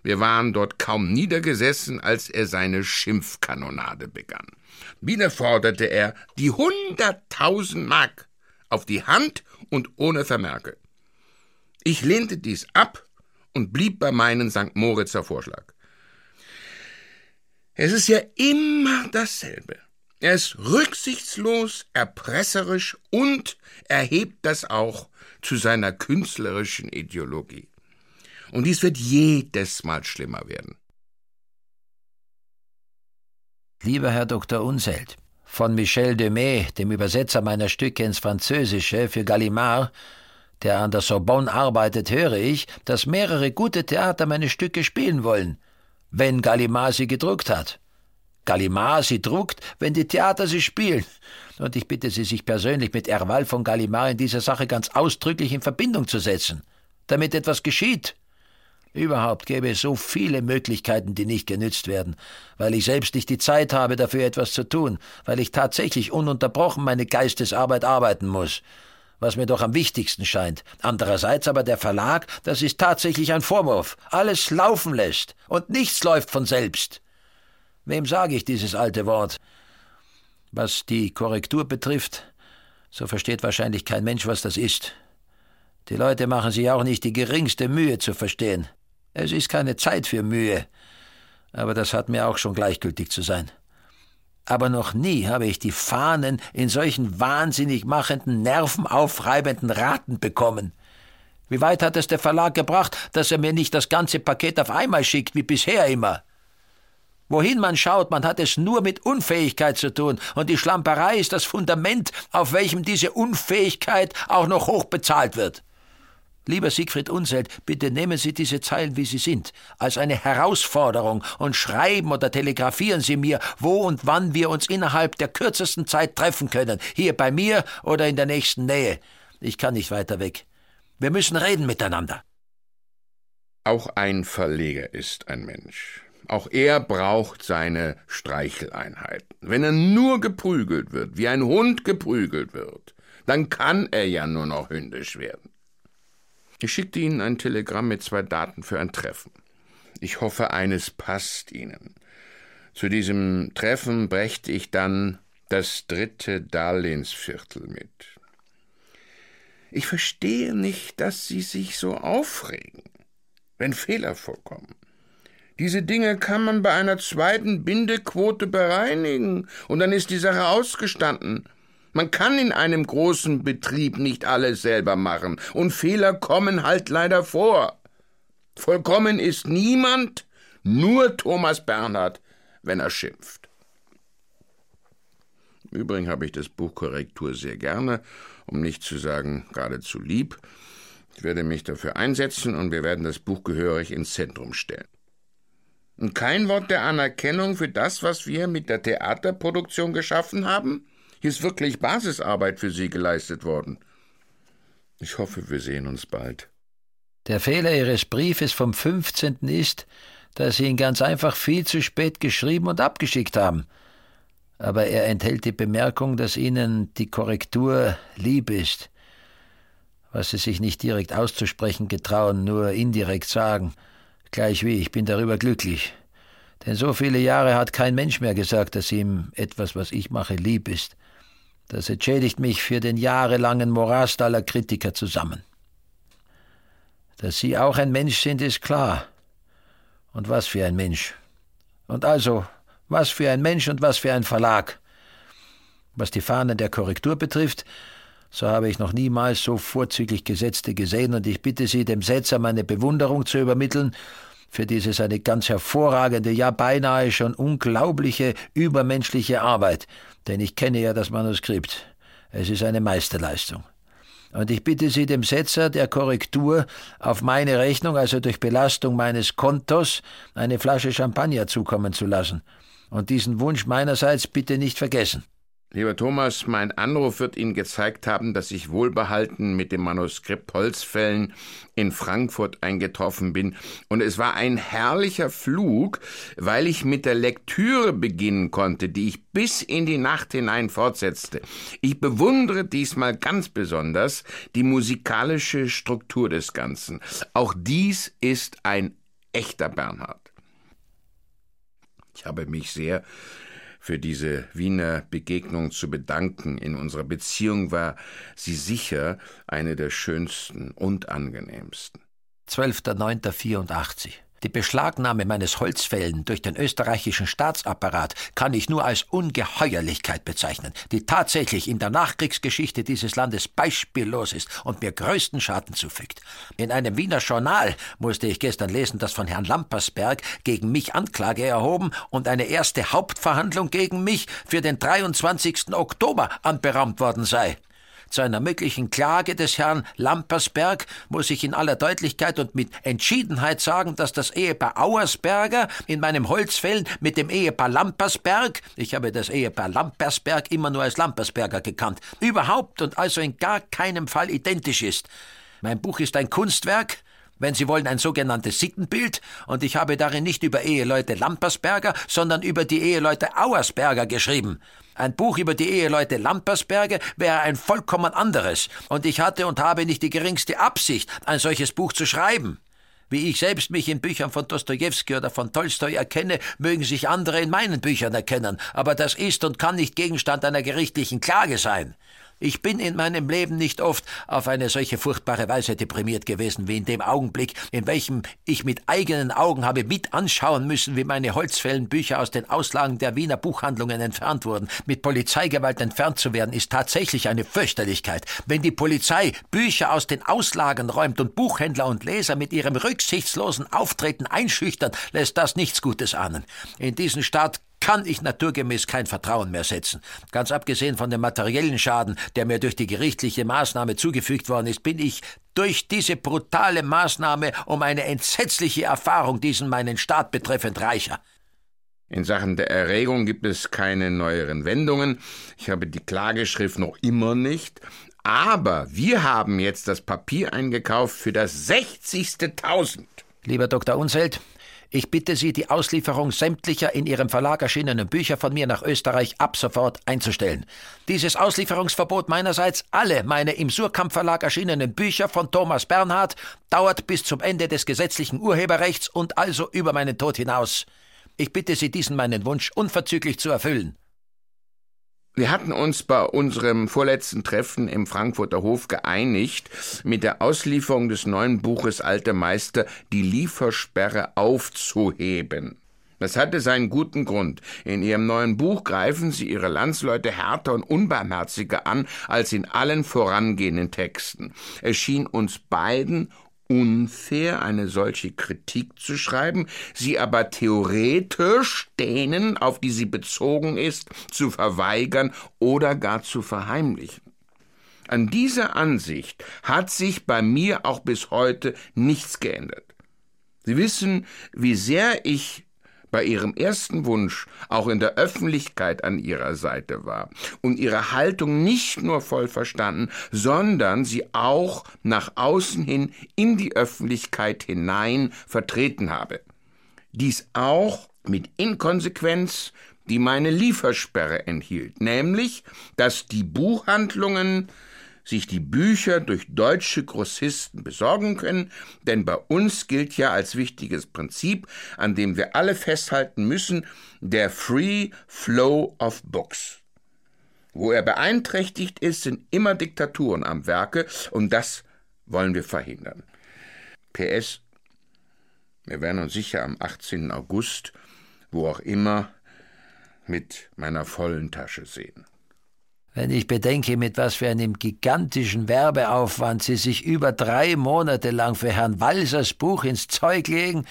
Wir waren dort kaum niedergesessen, als er seine Schimpfkanonade begann. Wieder forderte er die hunderttausend Mark auf die Hand und ohne Vermerke. Ich lehnte dies ab und blieb bei meinem St. Moritzer Vorschlag. Es ist ja immer dasselbe. Er ist rücksichtslos, erpresserisch und erhebt das auch zu seiner künstlerischen Ideologie. Und dies wird jedes Mal schlimmer werden. Lieber Herr Dr. Unselt, von Michel Demey, dem Übersetzer meiner Stücke ins Französische für Gallimard, der an der Sorbonne arbeitet, höre ich, dass mehrere gute Theater meine Stücke spielen wollen wenn Gallimard sie gedruckt hat. Gallimard sie druckt, wenn die Theater sie spielen. Und ich bitte Sie, sich persönlich mit Erval von Gallimard in dieser Sache ganz ausdrücklich in Verbindung zu setzen, damit etwas geschieht. Überhaupt gäbe es so viele Möglichkeiten, die nicht genützt werden, weil ich selbst nicht die Zeit habe, dafür etwas zu tun, weil ich tatsächlich ununterbrochen meine Geistesarbeit arbeiten muss was mir doch am wichtigsten scheint. Andererseits aber der Verlag, das ist tatsächlich ein Vorwurf. Alles laufen lässt und nichts läuft von selbst. Wem sage ich dieses alte Wort? Was die Korrektur betrifft, so versteht wahrscheinlich kein Mensch, was das ist. Die Leute machen sich auch nicht die geringste Mühe zu verstehen. Es ist keine Zeit für Mühe. Aber das hat mir auch schon gleichgültig zu sein aber noch nie habe ich die Fahnen in solchen wahnsinnig machenden, nervenaufreibenden Raten bekommen. Wie weit hat es der Verlag gebracht, dass er mir nicht das ganze Paket auf einmal schickt, wie bisher immer? Wohin man schaut, man hat es nur mit Unfähigkeit zu tun, und die Schlamperei ist das Fundament, auf welchem diese Unfähigkeit auch noch hoch bezahlt wird. Lieber Siegfried Unselt, bitte nehmen Sie diese Zeilen, wie sie sind, als eine Herausforderung und schreiben oder telegrafieren Sie mir, wo und wann wir uns innerhalb der kürzesten Zeit treffen können, hier bei mir oder in der nächsten Nähe. Ich kann nicht weiter weg. Wir müssen reden miteinander. Auch ein Verleger ist ein Mensch. Auch er braucht seine Streicheleinheiten. Wenn er nur geprügelt wird, wie ein Hund geprügelt wird, dann kann er ja nur noch hündisch werden. Ich schickte Ihnen ein Telegramm mit zwei Daten für ein Treffen. Ich hoffe, eines passt Ihnen. Zu diesem Treffen brächte ich dann das dritte Darlehensviertel mit. Ich verstehe nicht, dass Sie sich so aufregen, wenn Fehler vorkommen. Diese Dinge kann man bei einer zweiten Bindequote bereinigen, und dann ist die Sache ausgestanden. Man kann in einem großen Betrieb nicht alles selber machen, und Fehler kommen halt leider vor. Vollkommen ist niemand, nur Thomas Bernhard, wenn er schimpft. Im Übrigen habe ich das Buch Korrektur sehr gerne, um nicht zu sagen geradezu lieb. Ich werde mich dafür einsetzen und wir werden das Buch gehörig ins Zentrum stellen. Und kein Wort der Anerkennung für das, was wir mit der Theaterproduktion geschaffen haben? Hier ist wirklich Basisarbeit für Sie geleistet worden. Ich hoffe, wir sehen uns bald. Der Fehler Ihres Briefes vom 15. ist, dass Sie ihn ganz einfach viel zu spät geschrieben und abgeschickt haben. Aber er enthält die Bemerkung, dass Ihnen die Korrektur lieb ist. Was Sie sich nicht direkt auszusprechen getrauen, nur indirekt sagen. Gleichwie, ich bin darüber glücklich. Denn so viele Jahre hat kein Mensch mehr gesagt, dass ihm etwas, was ich mache, lieb ist. Das entschädigt mich für den jahrelangen Morast aller Kritiker zusammen. Dass Sie auch ein Mensch sind, ist klar. Und was für ein Mensch. Und also, was für ein Mensch und was für ein Verlag. Was die Fahnen der Korrektur betrifft, so habe ich noch niemals so vorzüglich gesetzte gesehen, und ich bitte Sie, dem Setzer meine Bewunderung zu übermitteln für diese seine ganz hervorragende, ja beinahe schon unglaubliche, übermenschliche Arbeit, denn ich kenne ja das Manuskript. Es ist eine Meisterleistung. Und ich bitte Sie, dem Setzer der Korrektur auf meine Rechnung, also durch Belastung meines Kontos, eine Flasche Champagner zukommen zu lassen. Und diesen Wunsch meinerseits bitte nicht vergessen. Lieber Thomas, mein Anruf wird Ihnen gezeigt haben, dass ich wohlbehalten mit dem Manuskript Holzfällen in Frankfurt eingetroffen bin, und es war ein herrlicher Flug, weil ich mit der Lektüre beginnen konnte, die ich bis in die Nacht hinein fortsetzte. Ich bewundere diesmal ganz besonders die musikalische Struktur des Ganzen. Auch dies ist ein echter Bernhard. Ich habe mich sehr für diese Wiener Begegnung zu bedanken. In unserer Beziehung war sie sicher eine der schönsten und angenehmsten. 12.09.84 die Beschlagnahme meines Holzfällen durch den österreichischen Staatsapparat kann ich nur als Ungeheuerlichkeit bezeichnen, die tatsächlich in der Nachkriegsgeschichte dieses Landes beispiellos ist und mir größten Schaden zufügt. In einem Wiener Journal musste ich gestern lesen, dass von Herrn Lampersberg gegen mich Anklage erhoben und eine erste Hauptverhandlung gegen mich für den 23. Oktober anberaumt worden sei. Zu einer möglichen Klage des Herrn Lampersberg muss ich in aller Deutlichkeit und mit Entschiedenheit sagen, dass das Ehepaar Auersberger in meinem Holzfällen mit dem Ehepaar Lampersberg, ich habe das Ehepaar Lampersberg immer nur als Lampersberger gekannt, überhaupt und also in gar keinem Fall identisch ist. Mein Buch ist ein Kunstwerk, wenn Sie wollen, ein sogenanntes Sittenbild, und ich habe darin nicht über Eheleute Lampersberger, sondern über die Eheleute Auersberger geschrieben. Ein Buch über die Eheleute Lampersberger wäre ein vollkommen anderes, und ich hatte und habe nicht die geringste Absicht, ein solches Buch zu schreiben. Wie ich selbst mich in Büchern von Dostojewski oder von Tolstoi erkenne, mögen sich andere in meinen Büchern erkennen, aber das ist und kann nicht Gegenstand einer gerichtlichen Klage sein. Ich bin in meinem Leben nicht oft auf eine solche furchtbare Weise deprimiert gewesen wie in dem Augenblick, in welchem ich mit eigenen Augen habe mit anschauen müssen, wie meine Holzfällenbücher aus den Auslagen der Wiener Buchhandlungen entfernt wurden. Mit Polizeigewalt entfernt zu werden, ist tatsächlich eine Fürchterlichkeit. Wenn die Polizei Bücher aus den Auslagen räumt und Buchhändler und Leser mit ihrem rücksichtslosen Auftreten einschüchtern, lässt das nichts Gutes ahnen. In diesen Staat kann ich naturgemäß kein Vertrauen mehr setzen. Ganz abgesehen von dem materiellen Schaden, der mir durch die gerichtliche Maßnahme zugefügt worden ist, bin ich durch diese brutale Maßnahme um eine entsetzliche Erfahrung diesen meinen Staat betreffend reicher. In Sachen der Erregung gibt es keine neueren Wendungen. Ich habe die Klageschrift noch immer nicht. Aber wir haben jetzt das Papier eingekauft für das sechzigste Tausend. Lieber Dr. Unselt, ich bitte Sie, die Auslieferung sämtlicher in Ihrem Verlag erschienenen Bücher von mir nach Österreich ab sofort einzustellen. Dieses Auslieferungsverbot meinerseits, alle meine im Surkamp Verlag erschienenen Bücher von Thomas Bernhard, dauert bis zum Ende des gesetzlichen Urheberrechts und also über meinen Tod hinaus. Ich bitte Sie, diesen meinen Wunsch unverzüglich zu erfüllen. Wir hatten uns bei unserem vorletzten Treffen im Frankfurter Hof geeinigt, mit der Auslieferung des neuen Buches Alte Meister die Liefersperre aufzuheben. Das hatte seinen guten Grund. In Ihrem neuen Buch greifen Sie Ihre Landsleute härter und unbarmherziger an als in allen vorangehenden Texten. Es schien uns beiden unfair, eine solche Kritik zu schreiben, sie aber theoretisch denen, auf die sie bezogen ist, zu verweigern oder gar zu verheimlichen. An dieser Ansicht hat sich bei mir auch bis heute nichts geändert. Sie wissen, wie sehr ich bei ihrem ersten Wunsch auch in der Öffentlichkeit an ihrer Seite war und ihre Haltung nicht nur voll verstanden, sondern sie auch nach außen hin in die Öffentlichkeit hinein vertreten habe. Dies auch mit Inkonsequenz, die meine Liefersperre enthielt, nämlich, dass die Buchhandlungen sich die Bücher durch deutsche Grossisten besorgen können, denn bei uns gilt ja als wichtiges Prinzip, an dem wir alle festhalten müssen, der Free Flow of Books. Wo er beeinträchtigt ist, sind immer Diktaturen am Werke, und das wollen wir verhindern. PS Wir werden uns sicher am 18. August, wo auch immer, mit meiner vollen Tasche sehen. Wenn ich bedenke, mit was für einem gigantischen Werbeaufwand Sie sich über drei Monate lang für Herrn Walsers Buch ins Zeug legen,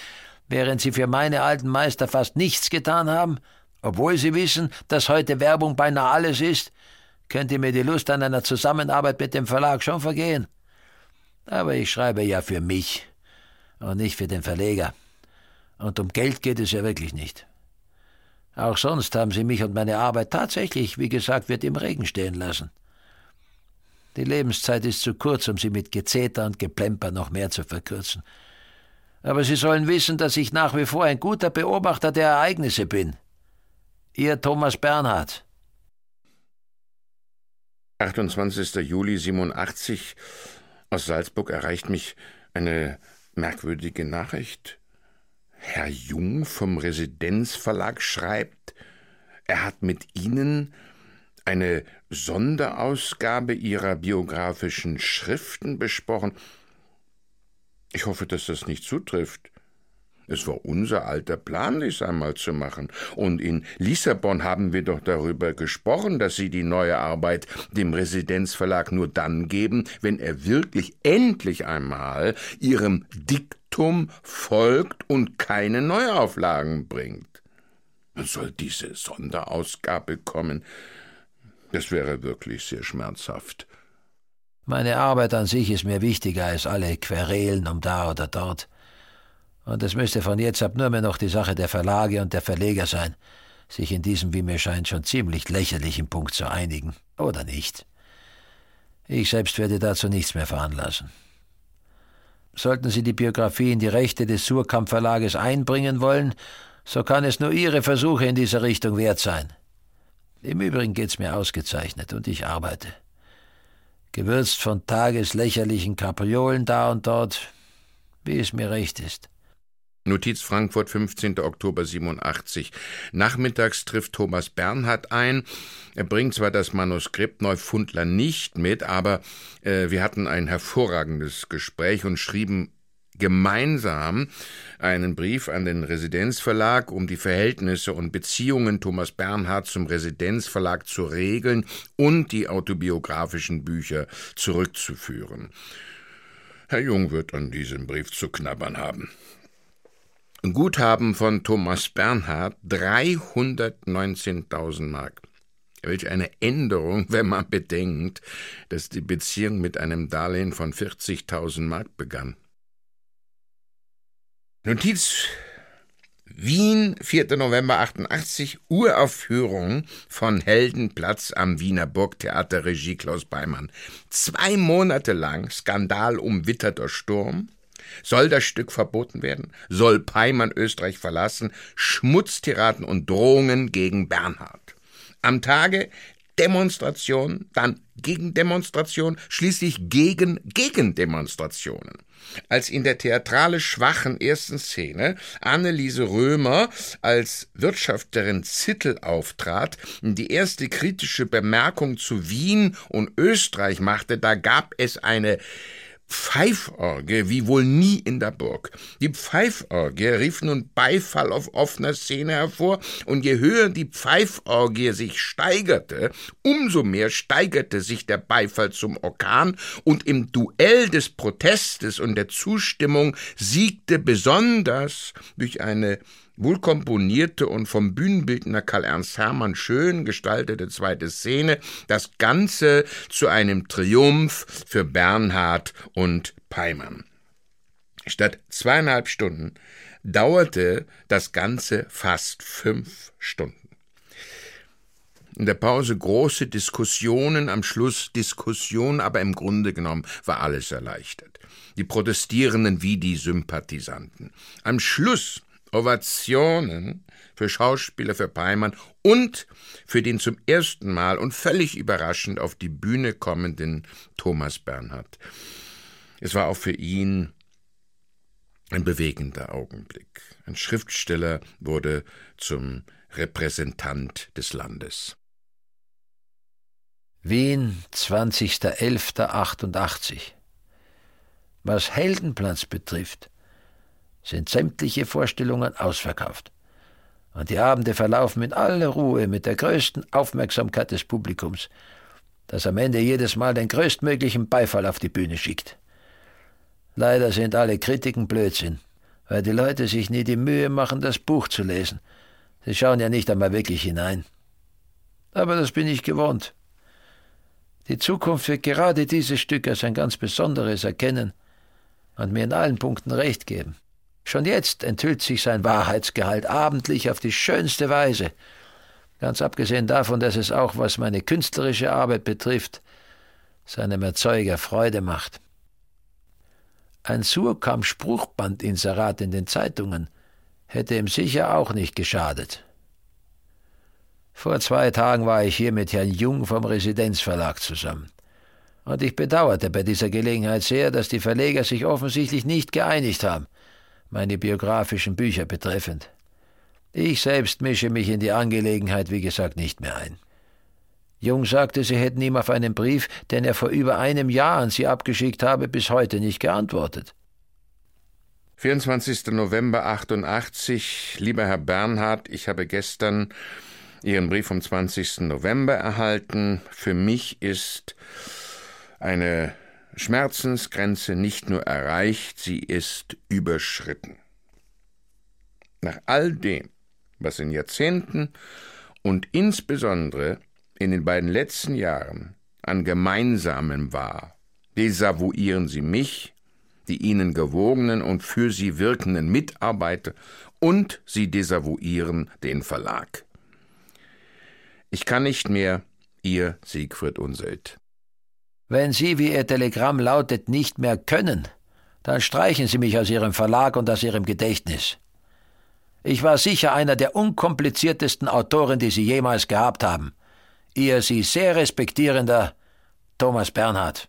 während Sie für meine alten Meister fast nichts getan haben, obwohl Sie wissen, dass heute Werbung beinahe alles ist, könnte mir die Lust an einer Zusammenarbeit mit dem Verlag schon vergehen. Aber ich schreibe ja für mich und nicht für den Verleger. Und um Geld geht es ja wirklich nicht. Auch sonst haben sie mich und meine Arbeit tatsächlich, wie gesagt wird, im Regen stehen lassen. Die Lebenszeit ist zu kurz, um sie mit Gezeter und Geplemper noch mehr zu verkürzen. Aber Sie sollen wissen, dass ich nach wie vor ein guter Beobachter der Ereignisse bin. Ihr Thomas Bernhard. 28. Juli 87. Aus Salzburg erreicht mich eine merkwürdige Nachricht. Herr Jung vom Residenzverlag schreibt, er hat mit Ihnen eine Sonderausgabe Ihrer biografischen Schriften besprochen. Ich hoffe, dass das nicht zutrifft. Es war unser alter Plan, dies einmal zu machen. Und in Lissabon haben wir doch darüber gesprochen, dass Sie die neue Arbeit dem Residenzverlag nur dann geben, wenn er wirklich endlich einmal Ihrem Diktum folgt und keine Neuauflagen bringt. Soll diese Sonderausgabe kommen? Das wäre wirklich sehr schmerzhaft. Meine Arbeit an sich ist mir wichtiger als alle Querelen um da oder dort. Und es müsste von jetzt ab nur mehr noch die Sache der Verlage und der Verleger sein, sich in diesem, wie mir scheint, schon ziemlich lächerlichen Punkt zu einigen. Oder nicht. Ich selbst werde dazu nichts mehr veranlassen. Sollten Sie die Biografie in die Rechte des Surkamp Verlages einbringen wollen, so kann es nur Ihre Versuche in dieser Richtung wert sein. Im Übrigen geht's mir ausgezeichnet und ich arbeite. Gewürzt von tageslächerlichen Kapriolen da und dort, wie es mir recht ist. Notiz Frankfurt, 15. Oktober 87. Nachmittags trifft Thomas Bernhard ein. Er bringt zwar das Manuskript Neufundler nicht mit, aber äh, wir hatten ein hervorragendes Gespräch und schrieben gemeinsam einen Brief an den Residenzverlag, um die Verhältnisse und Beziehungen Thomas Bernhard zum Residenzverlag zu regeln und die autobiografischen Bücher zurückzuführen. Herr Jung wird an diesem Brief zu knabbern haben. Guthaben von Thomas Bernhard 319.000 Mark. Welch eine Änderung, wenn man bedenkt, dass die Beziehung mit einem Darlehen von 40.000 Mark begann. Notiz Wien, 4. November 88, Uraufführung von Heldenplatz am Wiener Burgtheater Regie Klaus Beimann. Zwei Monate lang Skandal umwitterter Sturm, soll das Stück verboten werden? Soll Peimann Österreich verlassen? Schmutztiraden und Drohungen gegen Bernhard. Am Tage Demonstration, dann Gegendemonstration, schließlich gegen Gegendemonstrationen. Als in der theatralisch schwachen ersten Szene Anneliese Römer als Wirtschafterin Zittel auftrat, die erste kritische Bemerkung zu Wien und Österreich machte, da gab es eine Pfeiforgie wie wohl nie in der Burg. Die Pfeiforgie rief nun Beifall auf offener Szene hervor, und je höher die Pfeiforgie sich steigerte, umso mehr steigerte sich der Beifall zum Orkan, und im Duell des Protestes und der Zustimmung siegte besonders durch eine wohlkomponierte und vom Bühnenbildner Karl Ernst Hermann schön gestaltete zweite Szene, das Ganze zu einem Triumph für Bernhard und Peimann. Statt zweieinhalb Stunden dauerte das Ganze fast fünf Stunden. In der Pause große Diskussionen, am Schluss Diskussion, aber im Grunde genommen war alles erleichtert. Die Protestierenden wie die Sympathisanten. Am Schluss Ovationen für Schauspieler, für Peimann und für den zum ersten Mal und völlig überraschend auf die Bühne kommenden Thomas Bernhard. Es war auch für ihn ein bewegender Augenblick. Ein Schriftsteller wurde zum Repräsentant des Landes. Wien, 20.11.88. Was Heldenplatz betrifft, sind sämtliche Vorstellungen ausverkauft. Und die Abende verlaufen in aller Ruhe mit der größten Aufmerksamkeit des Publikums, das am Ende jedes Mal den größtmöglichen Beifall auf die Bühne schickt. Leider sind alle Kritiken Blödsinn, weil die Leute sich nie die Mühe machen, das Buch zu lesen. Sie schauen ja nicht einmal wirklich hinein. Aber das bin ich gewohnt. Die Zukunft wird gerade dieses Stück als ein ganz besonderes erkennen und mir in allen Punkten recht geben. Schon jetzt enthüllt sich sein Wahrheitsgehalt abendlich auf die schönste Weise, ganz abgesehen davon, dass es auch, was meine künstlerische Arbeit betrifft, seinem Erzeuger Freude macht. Ein Surkamp-Spruchbandinserat in den Zeitungen hätte ihm sicher auch nicht geschadet. Vor zwei Tagen war ich hier mit Herrn Jung vom Residenzverlag zusammen. Und ich bedauerte bei dieser Gelegenheit sehr, dass die Verleger sich offensichtlich nicht geeinigt haben meine biografischen Bücher betreffend. Ich selbst mische mich in die Angelegenheit, wie gesagt, nicht mehr ein. Jung sagte, Sie hätten ihm auf einen Brief, den er vor über einem Jahr an Sie abgeschickt habe, bis heute nicht geantwortet. 24. November 88. Lieber Herr Bernhard, ich habe gestern Ihren Brief vom 20. November erhalten. Für mich ist eine Schmerzensgrenze nicht nur erreicht, sie ist überschritten. Nach all dem, was in Jahrzehnten und insbesondere in den beiden letzten Jahren an Gemeinsamem war, desavouieren Sie mich, die Ihnen gewogenen und für Sie wirkenden Mitarbeiter, und Sie desavouieren den Verlag. Ich kann nicht mehr, Ihr Siegfried Unselt. Wenn Sie, wie Ihr Telegramm lautet, nicht mehr können, dann streichen Sie mich aus Ihrem Verlag und aus Ihrem Gedächtnis. Ich war sicher einer der unkompliziertesten Autoren, die Sie jemals gehabt haben. Ihr Sie sehr respektierender Thomas Bernhard.